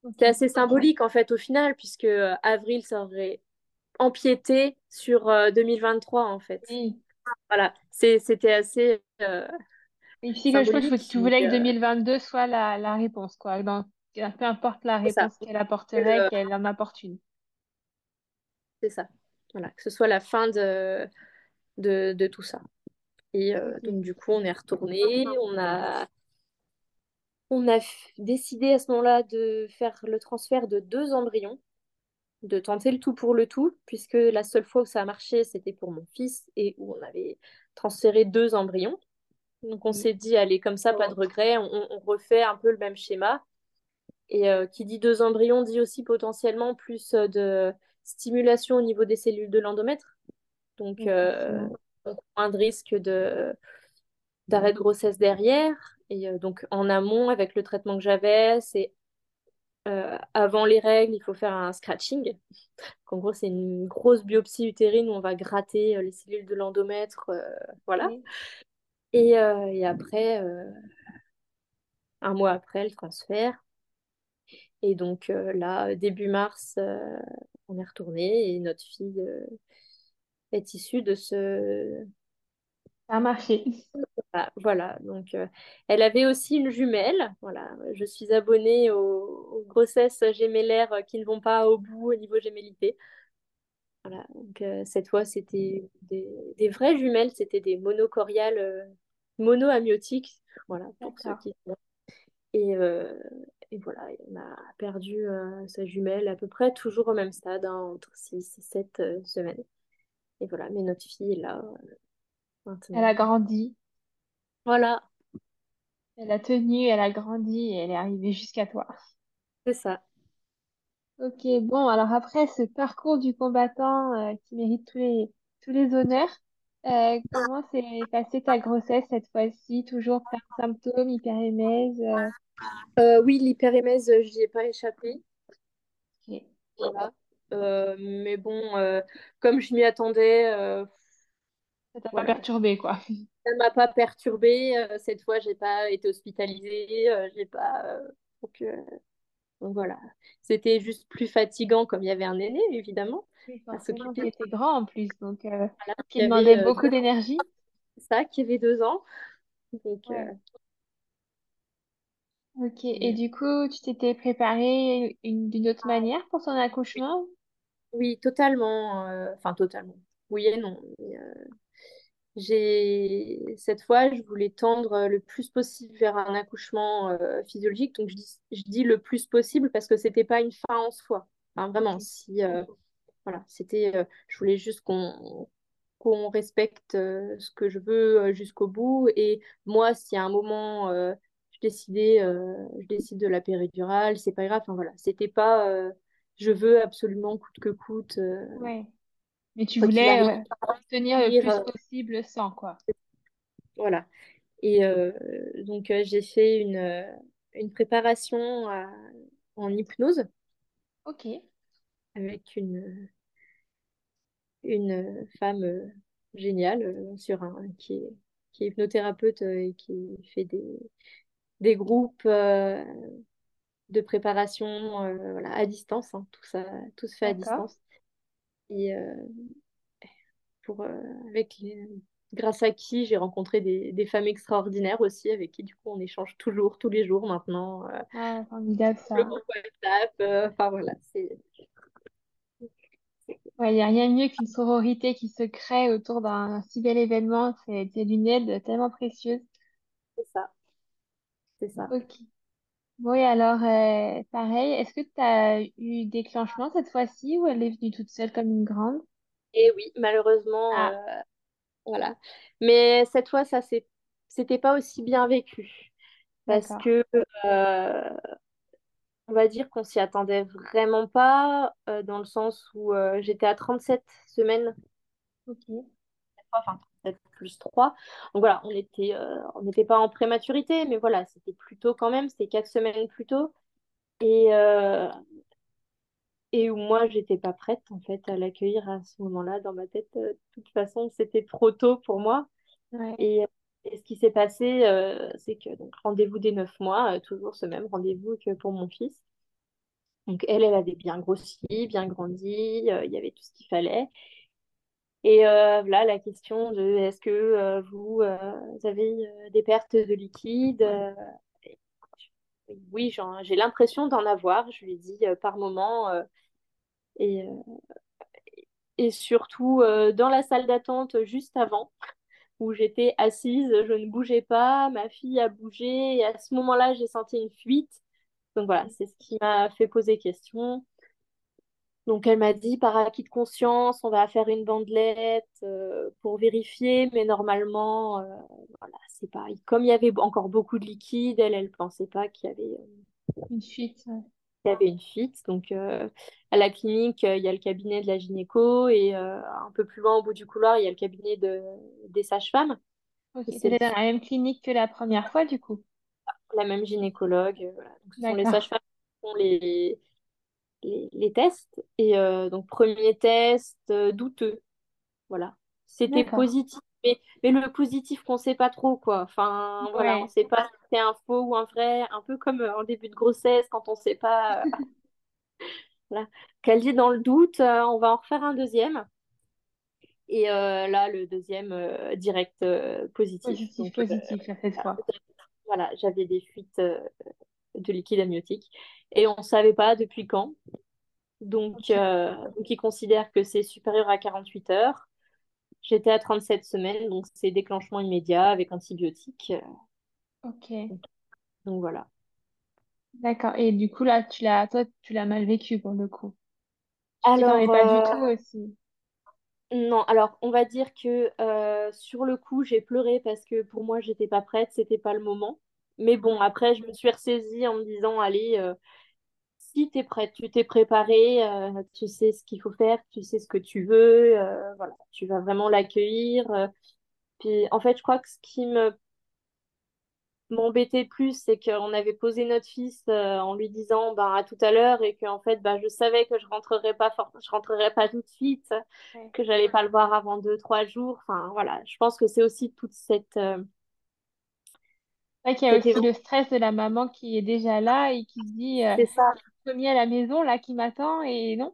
C'était assez symbolique, en fait, au final, puisque euh, avril, ça aurait empiété sur euh, 2023, en fait. Oui. Voilà, c'était assez euh, Et puis, que je crois que tu voulais que euh, 2022 soit la, la réponse, quoi. Donc, peu importe la réponse qu'elle apporterait, Euh, qu'elle en apporte une. c'est ça. Voilà, que ce soit la fin de, de, de tout ça. Et euh, donc, du coup, on est retourné. On a, on a décidé à ce moment-là de faire le transfert de deux embryons, de tenter le tout pour le tout, puisque la seule fois où ça a marché, c'était pour mon fils et où on avait transféré deux embryons. Donc, on Oui. s'est dit, allez, comme ça, pas de regret, on, on refait un peu le même schéma. Et euh, qui dit deux embryons dit aussi potentiellement plus euh, de stimulation au niveau des cellules de l'endomètre. Donc, euh, donc moins de risque de, d'arrêt de grossesse derrière. Et euh, donc, en amont, avec le traitement que j'avais, c'est euh, avant les règles, il faut faire un scratching. En gros, c'est une grosse biopsie utérine où on va gratter les cellules de l'endomètre. voilà. Et, et après, un mois après, le transfert. Et donc euh, là, début mars, euh, on est retourné et notre fille euh, est issue de ce... Ça a marché. Voilà, donc euh, elle avait aussi une jumelle. Voilà, je suis abonnée aux, aux grossesses gémellaires qui ne vont pas au bout au niveau gémellité. Voilà, donc euh, cette fois, c'était des, des vraies jumelles, c'était des monocoriales euh, monoamniotiques. Voilà, pour ceux qui... Et, euh, et voilà, on a perdu sa jumelle à peu près toujours au même stade, hein, entre 6 et 7 euh, semaines. Et voilà, mais notre fille est là euh, Elle a grandi. Voilà, Elle a tenu, elle a grandi et elle est arrivée jusqu'à toi. c'est ça. Ok, bon, alors après ce parcours du combattant euh, qui mérite tous les, tous les honneurs, euh, comment s'est passée ta grossesse cette fois-ci? Toujours de symptômes, hyperémèse. euh, oui, l'hyperémèse, j'y ai pas échappé. ok. Voilà. Euh, mais bon, euh, comme je m'y attendais, euh, Ça t'a pas perturbé, quoi. ça ne m'a pas perturbée. Euh, cette fois, j'ai pas été hospitalisée. j'ai pas. donc, donc voilà. C'était juste plus fatigant comme il y avait un aîné, évidemment, Oui, s'occuper. était grand en plus, donc euh, Voilà. qui Il demandait beaucoup d'énergie. ça qui avait deux ans. Donc, euh. Ok, et du coup, tu t'étais préparée une, d'une autre manière pour son accouchement? Oui, totalement. euh, Enfin, totalement. Oui et non. mais, euh, J'ai cette fois, je voulais tendre le plus possible vers un accouchement euh, physiologique. Donc je dis, je dis le plus possible parce que c'était pas une fin en soi. Enfin, vraiment, si euh, voilà, c'était, euh, je voulais juste qu'on qu'on respecte euh, ce que je veux euh, jusqu'au bout. Et moi, si à un moment euh, je décidais, euh, je décide de la péridurale, c'est pas grave. Enfin voilà, c'était pas, euh, je veux absolument coûte que coûte, euh, ouais. Mais tu voulais euh, tenir le plus euh, possible sans, quoi. Voilà. Et euh, donc, euh, j'ai fait une, une préparation à- en hypnose Ok, avec une, une femme géniale sur un, qui est, qui est hypnothérapeute et qui fait des, des groupes de préparation euh, voilà, à distance. hein. Tout ça, tout se fait à distance. Et euh, pour, euh, avec les- grâce à qui j'ai rencontré des, des, femmes extraordinaires aussi, avec qui du coup on échange toujours, tous les jours maintenant. Ah, formidable ça. Le WhatsApp, enfin voilà, c'est. Ouais, il n'y a rien de mieux qu'une sororité qui se crée autour d'un si bel événement. C'est d'une aide tellement précieuse. C'est ça. C'est ça. Ok. Oui, alors, euh, pareil, est-ce que tu as eu déclenchement cette fois-ci ou elle est venue toute seule comme une grande? Et oui, malheureusement, Ah, euh, voilà. Mais cette fois, ça c'est- c'était pas aussi bien vécu. Parce d'accord. que, euh, on va dire qu'on s'y attendait vraiment pas, euh, dans le sens où euh, j'étais à 37 semaines, Ok. enfin 37 plus 3. Donc voilà, on était, euh, on n'était pas en prématurité, mais voilà, c'était plus tôt quand même, c'était 4 semaines plus tôt. Et, euh, et où moi, j'étais pas prête en fait à l'accueillir à ce moment-là dans ma tête. Euh, De toute façon, c'était trop tôt pour moi. Ouais. Et, et ce qui s'est passé, euh, c'est que donc rendez-vous des 9 mois, euh, toujours ce même rendez-vous que pour mon fils. Donc elle, elle avait bien grossi, bien grandi, euh, il y avait tout ce qu'il fallait. Et euh, là, la question de est-ce que euh, vous, euh, vous avez des pertes de liquide Oui, j'ai l'impression d'en avoir, je lui euh, par moment. et, et surtout dans la salle d'attente juste avant, où j'étais assise, je ne bougeais pas, ma fille a bougé, et à ce moment-là, j'ai senti une fuite. Donc voilà, c'est ce qui m'a fait poser question. Donc elle m'a dit, par acquis de conscience, on va faire une bandelette euh, pour vérifier, mais normalement, euh, voilà, c'est pareil. Comme il y avait encore beaucoup de liquide, elle, elle pensait pas qu'il y avait, euh, Une fuite. ouais. qu'il y avait une fuite. Donc à la clinique, il y a le cabinet de la gynéco et un peu plus loin au bout du couloir, il y a le cabinet de, des sages-femmes. Ok. Et C'est C'était dans la même clinique que la première fois, du coup? la même gynécologue. voilà. Donc ce sont les sages-femmes qui font les, les, les tests. Et euh, donc premier test euh, douteux. Voilà. C'était positif, mais, mais le positif qu'on sait pas trop, quoi. Enfin, voilà, on Ouais. sait pas si c'est un faux ou un vrai, un peu comme euh, en début de grossesse, quand on sait pas. <laughs> <laughs> voilà. Qu'elle dit dans le doute, on va en refaire un deuxième. Et euh, là, le deuxième, euh, direct euh, positif. Positif, Donc, positif, là, cette fois. voilà, j'avais des fuites de liquide amniotique. Et on ne savait pas depuis quand. Donc, euh, donc ils considèrent que c'est supérieur à 48 heures. J'étais à 37 semaines, donc c'est déclenchement immédiat avec antibiotiques. Ok. Donc voilà. D'accord. Et du coup, là, tu l'as, toi, tu l'as mal vécu pour le coup? Tu Alors, pas du euh, tout aussi? non, alors on va dire que euh, sur le coup, j'ai pleuré parce que pour moi, j'étais pas prête, c'était pas le moment. Mais bon, après, je me suis ressaisie en me disant, allez, euh, si t'es prête, tu t'es préparée, euh, tu sais ce qu'il faut faire, tu sais ce que tu veux, euh, voilà, tu vas vraiment l'accueillir. Puis en fait, je crois que ce qui me m'embêtait plus, c'est qu'on avait posé notre fils en lui disant ben, à tout à l'heure et que en fait ben, je savais que je rentrerais pas for- je rentrerais pas tout de suite, Ouais. que j'allais pas le voir avant deux, trois jours. Enfin voilà, je pense que c'est aussi toute cette, vrai qu'il y a aussi le stress de la maman qui est déjà là et qui se dit, euh, c'est ça, premier à la maison, là, qui m'attend et non.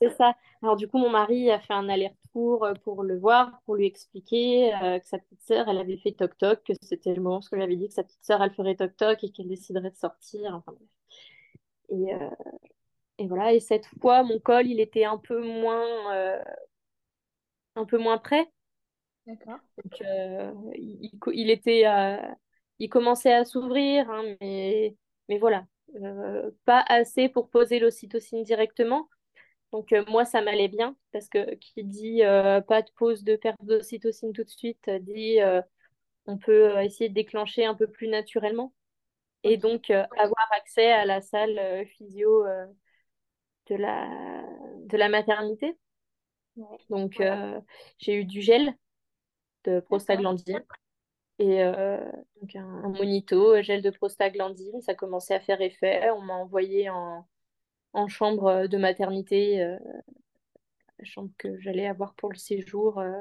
c'est ça. Alors du coup, mon mari a fait un aller-retour euh, pour le voir, pour lui expliquer euh, que sa petite sœur, elle avait fait toc-toc, que c'était le moment où je lui avais dit que sa petite sœur, elle ferait toc-toc et qu'elle déciderait de sortir. Enfin. Et, euh, et voilà, et cette fois, mon col, il était un peu moins, euh, un peu moins prêt. D'accord. Donc, il, il était, il commençait à s'ouvrir, hein, mais, mais voilà, Euh, pas assez pour poser l'ocytocine directement. Donc, euh, moi, ça m'allait bien parce que qui dit euh, pas de pause de perte d'ocytocine tout de suite, dit on peut essayer de déclencher un peu plus naturellement et donc avoir accès à la salle physio de la, de la maternité. Ouais. Donc, j'ai eu du gel de prostaglandine Et euh, donc un, un monito, gel de prostaglandine, ça commençait à faire effet. On m'a envoyé en, en chambre de maternité, euh, la chambre que j'allais avoir pour le séjour, euh,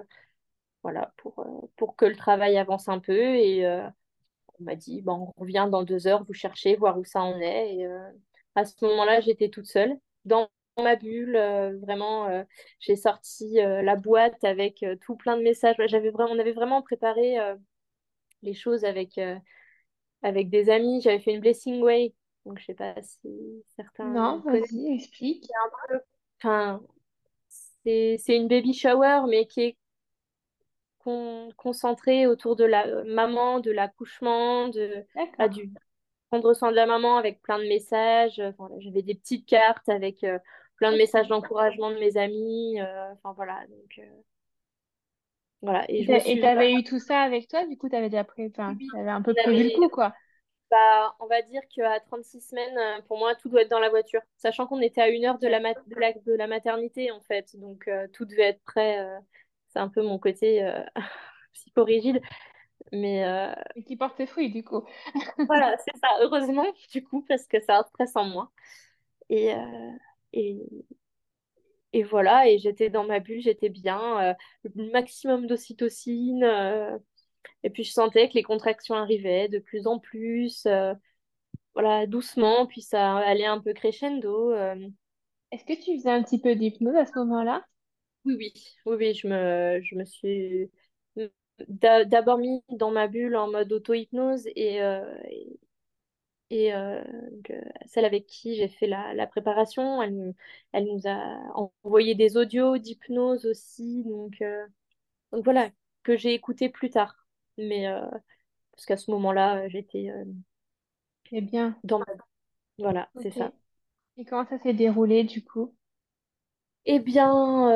voilà, pour, pour que le travail avance un peu. Et on m'a dit, bon, on revient dans deux heures, vous cherchez, voir où ça en est. Et à ce moment-là, j'étais toute seule dans ma bulle, vraiment. j'ai sorti la boîte avec tout plein de messages. J'avais vraiment, on avait vraiment préparé les choses avec, avec des amis. J'avais fait une Blessing Way. Donc, je sais pas si certains Non, vas-y, explique. Enfin, c'est une baby shower, mais qui est con- concentrée autour de la maman, de l'accouchement, de, ah, D'accord. du prendre soin de la maman avec plein de messages. Enfin, j'avais des petites cartes avec euh, plein de messages d'encouragement de mes amis. euh, enfin, voilà. Donc, euh, voilà. Et suis t'avais eu tout ça avec toi, du coup, t'avais déjà pré... Enfin, oui. t'avais un peu prévu le coup, quoi. bah, on va dire qu'à 36 semaines, euh, pour moi, tout doit être dans la voiture. Sachant qu'on était à une heure de la, Ok. ma- de la, de la maternité, en fait. Donc, euh, tout devait être prêt. euh, c'est un peu mon côté euh, <laughs> psychorigide. Mais Et qui porte ses fruits, du coup. <laughs> voilà, c'est ça. Heureusement, du coup, parce que ça a stress en moi. Et, et, et voilà, et j'étais dans ma bulle, j'étais bien. euh, le maximum d'ocytocine. euh, et puis, je sentais que les contractions arrivaient de plus en plus. euh, voilà, doucement, puis ça allait un peu crescendo. Est-ce que tu faisais un petit peu d'hypnose à ce moment-là? Oui, oui, oui, oui, je me, je me suis d'a- d'abord mis dans ma bulle en mode auto-hypnose et, euh, et, euh, euh, celle avec qui j'ai fait la, la préparation, elle, nous- elle nous a envoyé des audios d'hypnose aussi, donc, euh, donc voilà, que j'ai écouté plus tard. Mais euh, parce qu'à ce moment-là, j'étais Eh bien, dans ma... Voilà, c'est ça. Et comment ça s'est déroulé, du coup? Eh bien,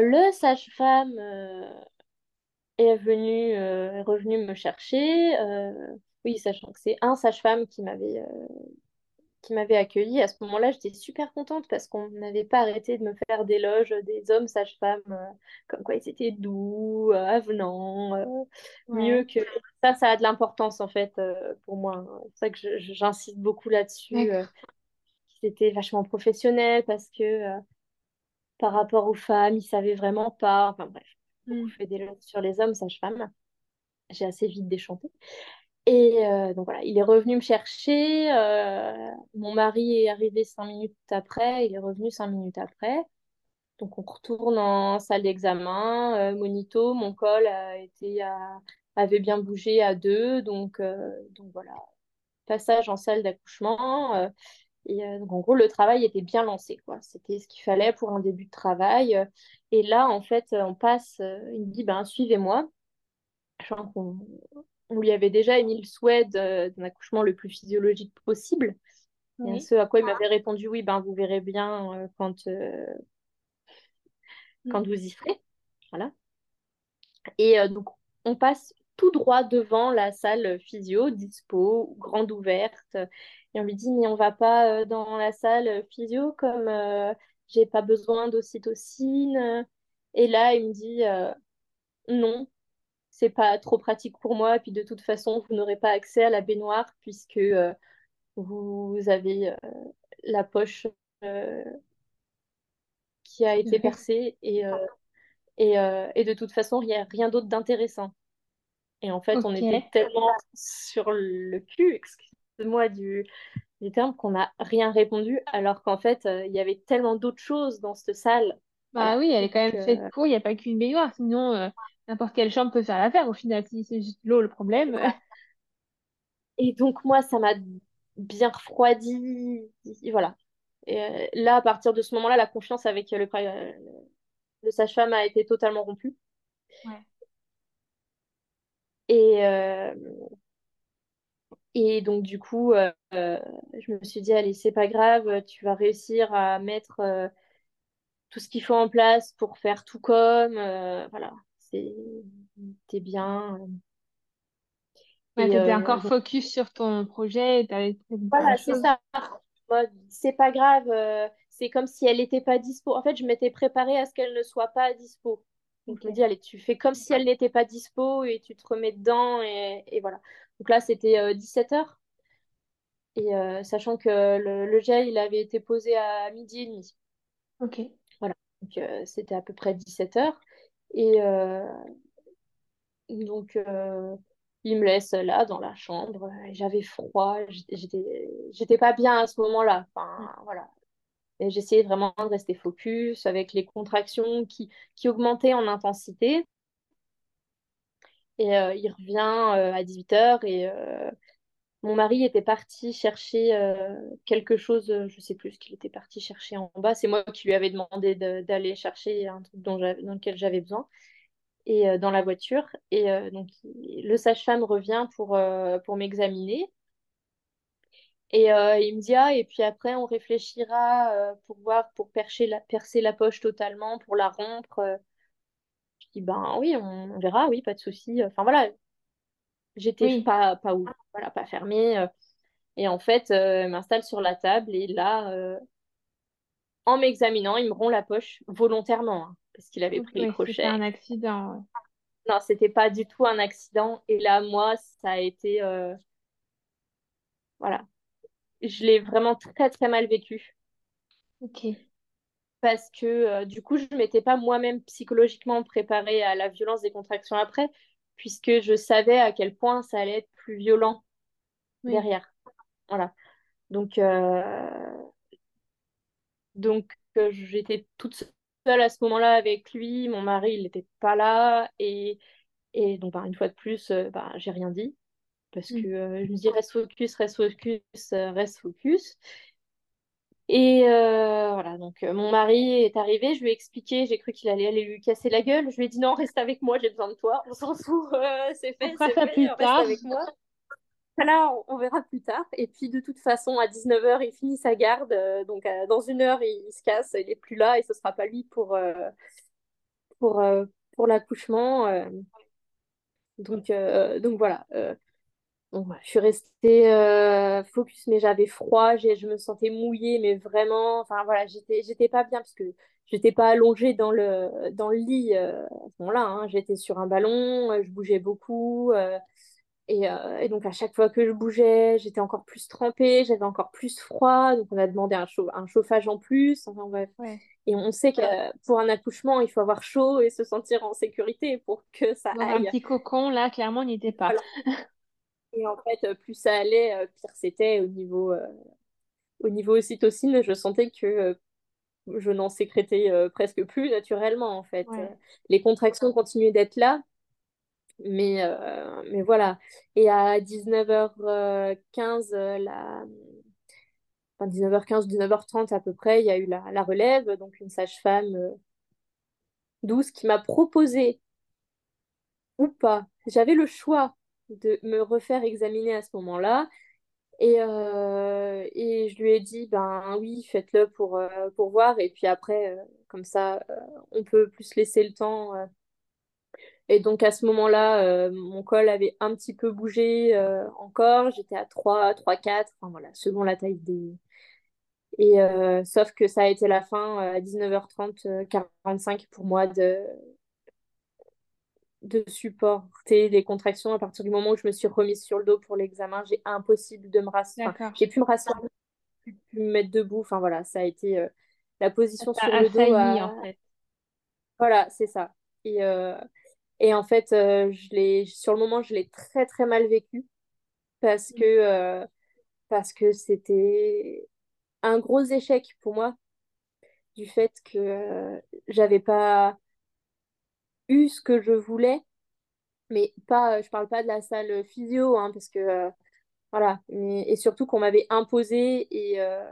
le sage-femme est venu, est revenu me chercher. Euh, oui, sachant que c'est un sage-femme qui m'avait euh, qui m'avait accueilli. À ce moment-là, j'étais super contente parce qu'on n'avait pas arrêté de me faire d'éloges des hommes sages-femmes, euh, comme quoi ils étaient doux, euh, avenants, euh, mieux que... Ça, ça a de l'importance en fait euh, pour moi. C'est pour ça que j'insiste beaucoup là-dessus. euh, étaient vachement professionnels parce que euh, par rapport aux femmes, ils savaient vraiment pas. Enfin bref, beaucoup Hmm. fait d'éloges sur les hommes sages-femmes. J'ai assez vite déchanté. Et euh, donc voilà, il est revenu me chercher. euh, mon mari est arrivé cinq minutes après, il est revenu cinq minutes après. Donc on retourne en salle d'examen. euh, monito, mon col à- avait bien bougé à deux. Donc, donc voilà, passage en salle d'accouchement. et donc en gros, le travail était bien lancé, quoi. C'était ce qu'il fallait pour un début de travail. et là, en fait, on passe, il me dit, ben, suivez-moi. Genre, on, on lui avait déjà émis le souhait de- d'un accouchement le plus physiologique possible. Et à ce à quoi il m'avait répondu, oui, ben, vous verrez bien euh, quand, euh, quand vous y serez. Voilà. Et euh, donc, on passe tout droit devant la salle physio, dispo, grande ouverte. Et on lui dit, mais on va pas euh, dans la salle physio comme euh, j'ai pas besoin d'ocytocine. Et là, il me dit, euh, non, c'est pas trop pratique pour moi. Puis de toute façon, vous n'aurez pas accès à la baignoire puisque euh, vous avez euh, la poche euh, qui a été percée et, et, et de toute façon, il n'y a rien d'autre d'intéressant. Et en fait, on était tellement sur le cul, excuse-moi du, du terme, qu'on n'a rien répondu, alors qu'en fait, il y avait tellement d'autres choses dans cette salle. Bah oui, elle est quand même faite pour, il n'y a pas qu'une baignoire, sinon n'importe quelle chambre peut faire l'affaire au final, si c'est juste l'eau le problème. Et donc, moi, ça m'a bien refroidi. Voilà. Et euh, là, à partir de ce moment-là, la confiance avec le, euh, le sage-femme a été totalement rompue. Ouais. Et, euh, et donc, du coup, euh, je me suis dit, allez, c'est pas grave, tu vas réussir à mettre tout ce qu'il faut en place pour faire tout comme. voilà, t'es bien. Ouais, t'étais euh, encore focus sur ton projet, voilà, c'est ça. C'est pas grave, euh, c'est comme si elle n'était pas dispo. En fait, je m'étais préparée à ce qu'elle ne soit pas dispo. Donc, je me dis, allez, tu fais comme si elle n'était pas dispo et tu te remets dedans. Et, et voilà. Donc là, c'était 17h. Et euh, sachant que le, le gel, il avait été posé à midi et demi. Ok. Voilà. Donc, euh, c'était à peu près 17h. Et euh, donc, euh, il me laisse là dans la chambre. J'avais froid. J'étais, pas bien à ce moment-là. Enfin, voilà. Et j'essayais vraiment de rester focus avec les contractions qui, qui augmentaient en intensité. Et il revient à 18h et mon mari était parti chercher quelque chose, je ne sais plus ce qu'il était parti chercher en bas. C'est moi qui lui avais demandé d'aller chercher un truc dont dans lequel j'avais besoin et dans la voiture. Et donc le sage-femme revient pour, pour m'examiner. Et il me dit, ah, et puis après, on réfléchira pour voir, pour percer la, percer la poche totalement, pour la rompre. Je dis, ben oui, on, verra, oui, pas de souci. Enfin voilà, j'étais pas, pas ouverte, voilà, pas fermée. Euh. et en fait, euh, m'installe sur la table et là, euh, en m'examinant, il me rompt la poche volontairement, hein, parce qu'il avait pris les crochets. C'était un accident. Non, c'était pas du tout un accident. Et là, moi, ça a été. Voilà. Je l'ai vraiment très, très mal vécu. Ok parce que euh, du coup, je ne m'étais pas moi-même psychologiquement préparée à la violence des contractions après, puisque je savais à quel point ça allait être plus violent derrière. Voilà. Donc, euh, donc euh, j'étais toute seule à ce moment-là avec lui. Mon mari, il n'était pas là. Et, et donc, bah, une fois de plus, bah, j'ai rien dit. Parce mm. que je me dis, reste focus, reste focus, reste focus. Et euh, voilà, donc euh, mon mari est arrivé, je lui ai expliqué, j'ai cru qu'il allait aller lui casser la gueule. Je lui ai dit non, reste avec moi, j'ai besoin de toi. On s'en fout, euh, c'est fait, c'est fait, plus reste tard. avec moi. Voilà, on, verra plus tard. Et puis de toute façon, à 19h, il finit sa garde. donc dans une heure, il, se casse, il n'est plus là et ce sera pas lui pour, pour, pour l'accouchement. donc, donc voilà je suis restée euh, focus, mais j'avais froid, je me sentais mouillée, mais vraiment, enfin voilà, j'étais, j'étais pas bien parce que j'étais pas allongée dans le, dans le lit euh, à ce moment-là. Hein. J'étais sur un ballon, euh, je bougeais beaucoup. Et, et, donc, à chaque fois que je bougeais, j'étais encore plus trempée, j'avais encore plus froid. Donc, on a demandé un, un chauffage en plus. Enfin, Et on sait que pour un accouchement, il faut avoir chaud et se sentir en sécurité pour que ça aille. Un petit cocon, là, clairement, n'y était pas. Et en fait, euh, plus ça allait, euh, pire c'était au niveau, euh, au niveau ocytocine. Je sentais que je n'en sécrétais presque plus naturellement, en fait. les contractions continuaient d'être là, mais, mais voilà. Et à 19h15, la... Enfin, 19h15, 19h30 à peu près, il y a eu la, la relève, donc une sage-femme douce qui m'a proposé ou pas. J'avais le choix de me refaire examiner à ce moment-là. Et, euh, et je lui ai dit, ben oui, faites-le pour, euh, voir. Et puis après, euh, comme ça, on peut plus laisser le temps. Et donc à ce moment-là, mon col avait un petit peu bougé encore. J'étais à 3, 3, 4, enfin voilà, selon la taille des. Et sauf que ça a été la fin à 19h30, 45 pour moi de, de supporter les contractions à partir du moment où je me suis remise sur le dos pour l'examen. J'ai impossible de me rassurer. j'ai pu me rassurer, pu me mettre debout. Enfin voilà, ça a été euh, la position sur le dos. en fait. Voilà, c'est ça. Et, euh, et en fait, euh, je sur le moment, je l'ai très très mal vécu parce mm. que parce que c'était un gros échec pour moi du fait que j'avais pas eu ce que je voulais, mais pas, je parle pas de la salle physio, hein, parce que euh, voilà, et surtout qu'on m'avait imposé et, euh,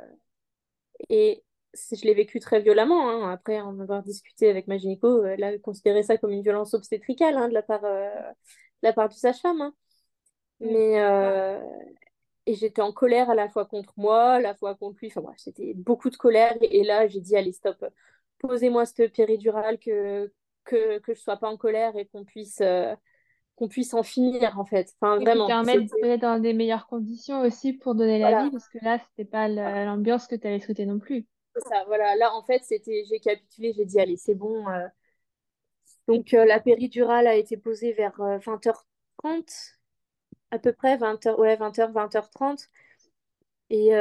et je l'ai vécu très violemment. Hein. Après en avoir discuté avec ma gynéco, elle a considéré ça comme une violence obstétricale hein, de, la part, euh, la part du sage-femme. Hein. Mais et j'étais en colère à la fois contre moi, à la fois contre lui. Enfin bref, c'était beaucoup de colère. Et là, j'ai dit allez stop, posez-moi cette péridurale que que, que je sois pas en colère et qu'on puisse, euh, qu'on puisse en finir, en fait. Enfin, et vraiment. permettre d'être dans des meilleures conditions aussi pour donner la vie, parce que là, c'était pas l'ambiance que tu avais souhaité non plus. Ça, voilà. Là, en fait, c'était, j'ai capitulé, j'ai dit, allez, c'est bon. Euh. Donc, euh, la péridurale a été posée vers 20h30, à peu près, 20h, ouais, 20h, 20h30. Et,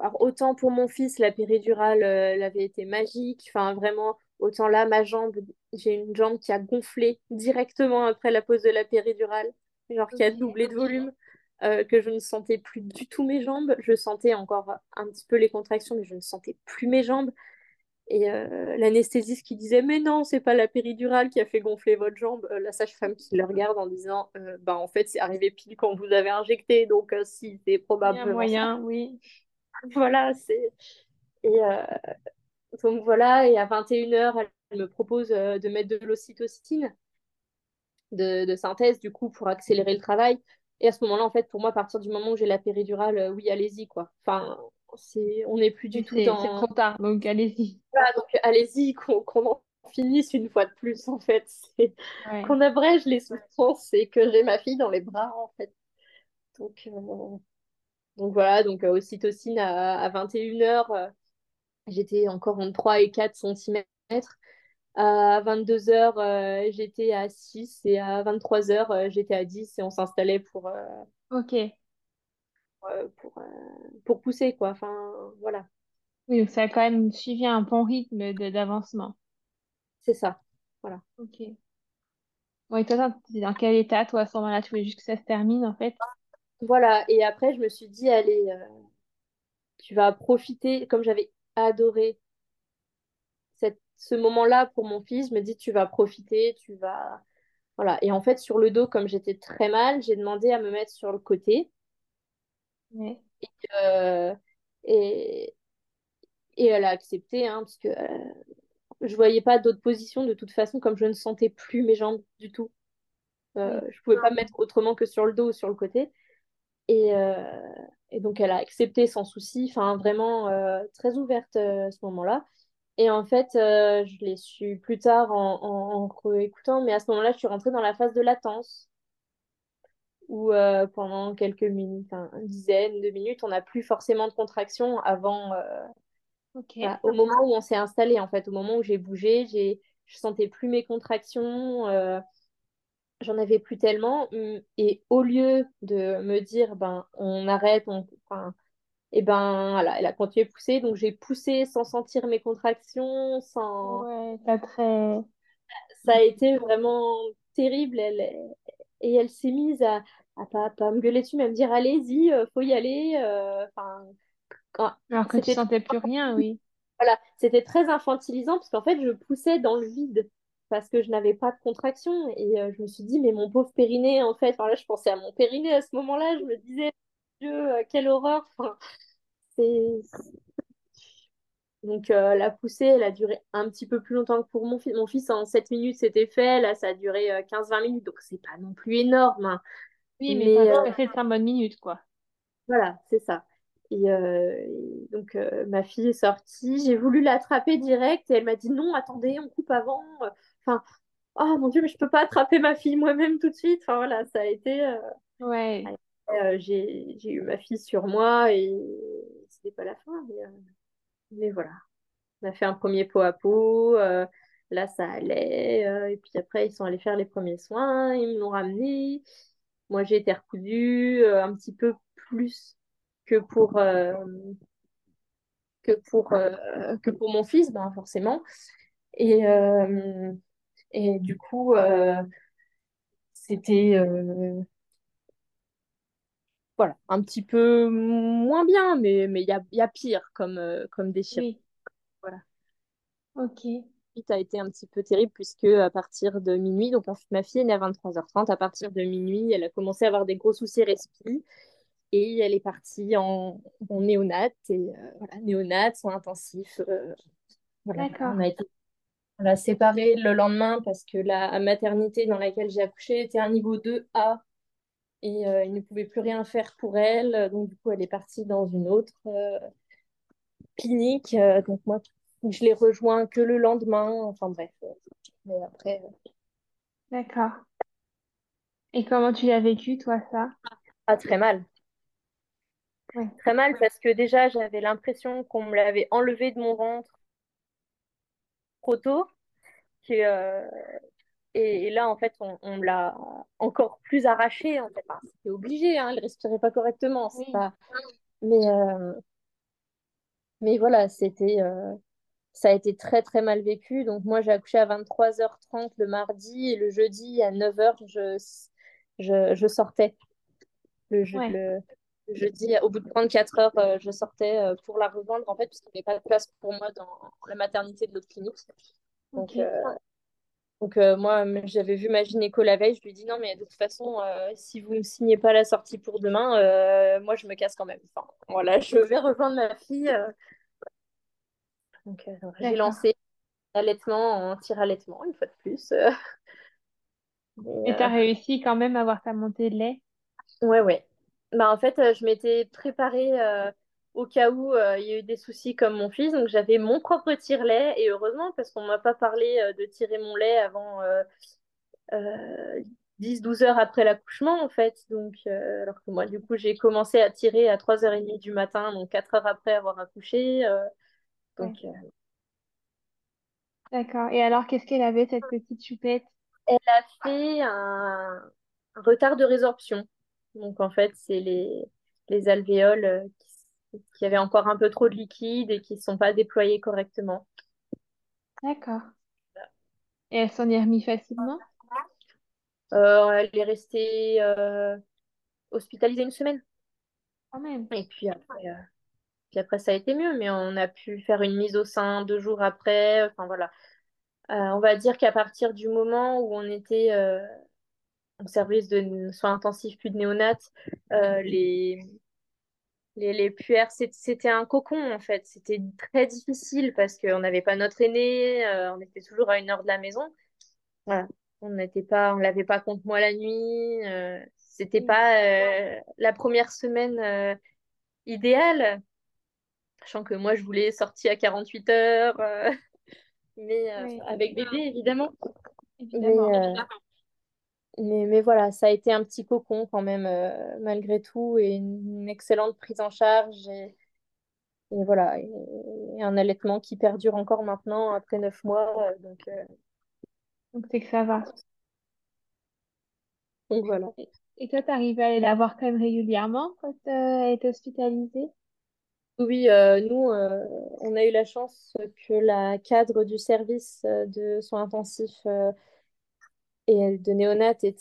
alors, autant pour mon fils, la péridurale, elle avait été magique. Enfin, vraiment, Autant là, ma jambe, j'ai une jambe qui a gonflé directement après la pose de la péridurale, genre qui a doublé de volume. que je ne sentais plus du tout mes jambes. Je sentais encore un petit peu les contractions, mais je ne sentais plus mes jambes. Et euh, l'anesthésiste qui disait Mais non, c'est pas la péridurale qui a fait gonfler votre jambe. Euh, la sage-femme qui le regarde en disant euh, Bah, en fait, c'est arrivé pile quand vous avez injecté. Donc, si, c'est probablement. moyen, oui. <laughs> Voilà, c'est. Et donc, voilà. Et à 21h, elle me propose de mettre de l'ocytocine de, de, synthèse, du coup, pour accélérer le travail. Et à ce moment-là, en fait, pour moi, à partir du moment où j'ai la péridurale, oui, allez-y, quoi. Enfin, on n'est plus du tout dans. C'est trop tard, donc allez-y. Voilà, donc allez-y, qu'on en finisse une fois de plus, en fait. Qu'on abrège les souffrances et que j'ai ma fille dans les bras, en fait. Donc, euh, donc voilà, donc euh, ocytocine à, à 21h, euh, j'étais encore entre 3 et 4 cm. À 22h, j'étais à 6 et à 23h, j'étais à 10 et on s'installait pour. Ok. Euh, pour, euh, pour pousser, quoi. Enfin, voilà. Oui, donc ça a quand même suivi un bon rythme d'avancement. C'est ça, voilà. Ok. Bon, et toi, t'es dans quel état, toi, à ce moment-là? Tu voulais juste que ça se termine, en fait? Voilà, et après, je me suis dit, allez, euh, tu vas profiter, comme j'avais adoré cette, ce moment-là pour mon fils, je me dis, tu vas profiter, tu vas... Voilà, et en fait, sur le dos, comme j'étais très mal, j'ai demandé à me mettre sur le côté. Euh, et, et, elle a accepté, hein, parce que euh, je voyais pas d'autre position de toute façon, comme je ne sentais plus mes jambes du tout. Euh, Je pouvais pas me mettre autrement que sur le dos ou sur le côté. Et, euh, et donc, elle a accepté sans souci, enfin, vraiment très ouverte à ce moment-là. Et en fait, je l'ai su plus tard en, en, en écoutant, mais à ce moment-là, je suis rentrée dans la phase de latence où euh, pendant quelques minutes, une dizaine de minutes, on n'a plus forcément de contraction avant, euh, bah, au moment où on s'est installé, en fait, au moment où j'ai bougé, j'ai, je sentais plus mes contractions, euh, j'en avais plus tellement. Mm, et au lieu de me dire, ben, on arrête, on, et ben, voilà, elle a continué de pousser, donc j'ai poussé sans sentir mes contractions, sans... Ouais, pas très... Ça a été vraiment terrible. Elle, et elle s'est mise à, à pas, pas me gueuler dessus, mais à me dire allez-y, euh, faut y aller. Euh, enfin, Alors que tu sentais plus rien, oui. Voilà, c'était très infantilisant parce qu'en fait, je poussais dans le vide parce que je n'avais pas de contraction. Et euh, je me suis dit, mais mon pauvre périnée, en fait, enfin, là, je pensais à mon périnée à ce moment-là, je me disais, Dieu, quelle horreur. Enfin, c'est donc euh, la poussée, elle a duré un petit peu plus longtemps que pour mon fils. Mon fils, en 7 minutes, c'était fait. Là, ça a duré 15-20 euh, minutes. Donc, c'est pas non plus énorme. Hein. Oui, mais, mais a fait 5 bonnes minutes, quoi. Voilà, c'est ça. Et, euh, donc, ma fille est sortie. J'ai voulu l'attraper direct et elle m'a dit non, attendez, on coupe avant. Enfin, oh mon Dieu, mais je peux pas attraper ma fille moi-même tout de suite. Enfin, voilà, ça a été. Ouais. j'ai eu ma fille sur moi et c'était pas la fin. Mais, mais voilà, on a fait un premier pot à pot. Euh, là, ça allait. Euh, et puis après, ils sont allés faire les premiers soins. Ils me l'ont ramené. Moi, j'ai été recousue euh, un petit peu plus que pour, que pour, que pour mon fils, ben, forcément. Et, et du coup, c'était voilà, un petit peu moins bien, mais il y a, y a, pire comme, euh, comme déchirure. Oui. Voilà. Ok. Ça a été un petit peu terrible puisque à partir de minuit, donc ma fille est née à 23h30, à partir de minuit, elle a commencé à avoir des gros soucis respiratoires et elle est partie en, en néonate et euh, voilà, néonate, soins intensifs. Euh, voilà. D'accord. On a été voilà, séparés le lendemain parce que la maternité dans laquelle j'ai accouché était un niveau 2A et euh, il ne pouvait plus rien faire pour elle. Donc, du coup, elle est partie dans une autre euh, clinique. Euh, donc, moi, je l'ai rejoint que le lendemain. Enfin, bref. mais après. D'accord. Et comment tu l'as vécu, toi, ça? Pas très mal. Très mal parce que déjà, j'avais l'impression qu'on me l'avait enlevé de mon ventre trop tôt. Que, et, là, en fait, on, on l'a encore plus arraché. En fait. c'était obligé, hein, elle ne respirait pas correctement. Pas... Mais, euh, mais voilà, c'était, euh, ça a été très, très mal vécu. Donc, moi, j'ai accouché à 23h30 le mardi et le jeudi à 9h, je, je, je sortais. Le, jeudi, au bout de 34 heures, je sortais pour la rejoindre, en fait, puisqu'il n'y avait pas de place pour moi dans la maternité de l'autre clinique. Donc, donc moi, j'avais vu ma gynéco la veille, je lui ai dit non, mais de toute façon, si vous ne signez pas la sortie pour demain, moi, je me casse quand même. Enfin, voilà, je vais rejoindre ma fille. Donc, j'ai lancé allaitement en tir-allaitement, une fois de plus. Et tu as réussi quand même à avoir ta montée de lait? Ouais, ouais. Bah, en fait, je m'étais préparée au cas où il y a eu des soucis comme mon fils. Donc, j'avais mon propre tire-lait. Et heureusement, parce qu'on ne m'a pas parlé de tirer mon lait avant 10-12 heures après l'accouchement, en fait. Donc, alors que moi, du coup, j'ai commencé à tirer à 3h30 du matin, donc 4 heures après avoir accouché. donc, D'accord. Et alors, qu'est-ce qu'elle avait, cette petite choupette? elle a fait un, retard de résorption. Donc, en fait, c'est les, les alvéoles qui, qui avaient encore un peu trop de liquide et qui ne sont pas déployés correctement. D'accord. Et elle s'en est remise facilement? Euh, elle est restée euh, hospitalisée une semaine. Quand même. Et puis après, euh, puis après, ça a été mieux, mais on a pu faire une mise au sein deux jours après. Enfin voilà. on va dire qu'à partir du moment où on était en service de soins intensifs puis de néonat, les, les, les puères, c'était un cocon en fait. C'était très difficile parce qu'on n'avait pas notre aîné, on était toujours à une heure de la maison. Voilà. On n'était pas, on l'avait pas contre moi la nuit. Euh, c'était pas euh, la première semaine euh, idéale. Sachant que moi, je voulais sortir à 48 heures, <laughs> mais avec bébé, évidemment. Mais, mais, voilà, ça a été un petit cocon quand même, malgré tout, et une, excellente prise en charge. Et, et voilà, et, un allaitement qui perdure encore maintenant après neuf mois. donc, donc, c'est que ça va. Donc, voilà. Et toi, tu arrives à aller la voir quand même régulièrement quand euh, elle est hospitalisée? Oui, euh, nous, euh, on a eu la chance que la cadre du service de soins intensifs et de néonat était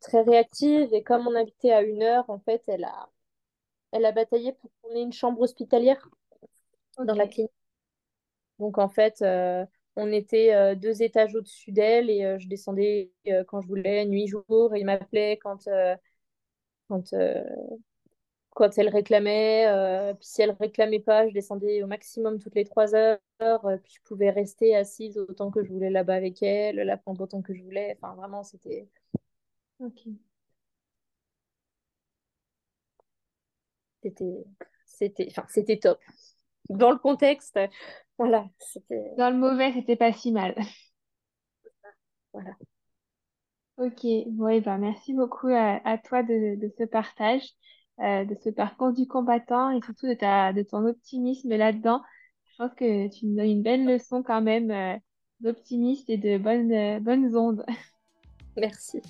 très réactive. Et comme on habitait à une heure, en fait, elle a, elle a bataillé pour qu'on ait une chambre hospitalière dans la clinique. Donc, en fait, on était euh, deux étages au-dessus d'elle et euh, je descendais euh, quand je voulais, nuit, jour. Et il m'appelait quand, quand, quand elle réclamait. puis si elle réclamait pas, je descendais au maximum toutes les trois heures. puis je pouvais rester assise autant que je voulais là-bas avec elle, la prendre autant que je voulais. Enfin, vraiment, c'était. Ok. C'était, c'était, enfin, c'était top. Dans le contexte, voilà, c'était. Dans le mauvais, c'était pas si mal. <laughs> Voilà. Ok, bon, eh ben, merci beaucoup à, toi de, ce partage, euh, de ce parcours du combattant et surtout de, ta, de ton optimisme là-dedans. Je pense que tu nous donnes une belle leçon quand même euh, d'optimisme et de bonnes, euh, bonnes ondes. <laughs> Merci.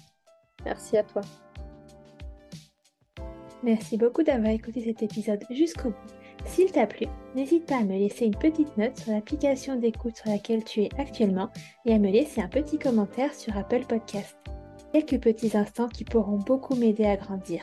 Merci à toi. Merci beaucoup d'avoir écouté cet épisode jusqu'au bout. S'il t'a plu, n'hésite pas à me laisser une petite note sur l'application d'écoute sur laquelle tu es actuellement et à me laisser un petit commentaire sur Apple Podcast. Quelques petits instants qui pourront beaucoup m'aider à grandir.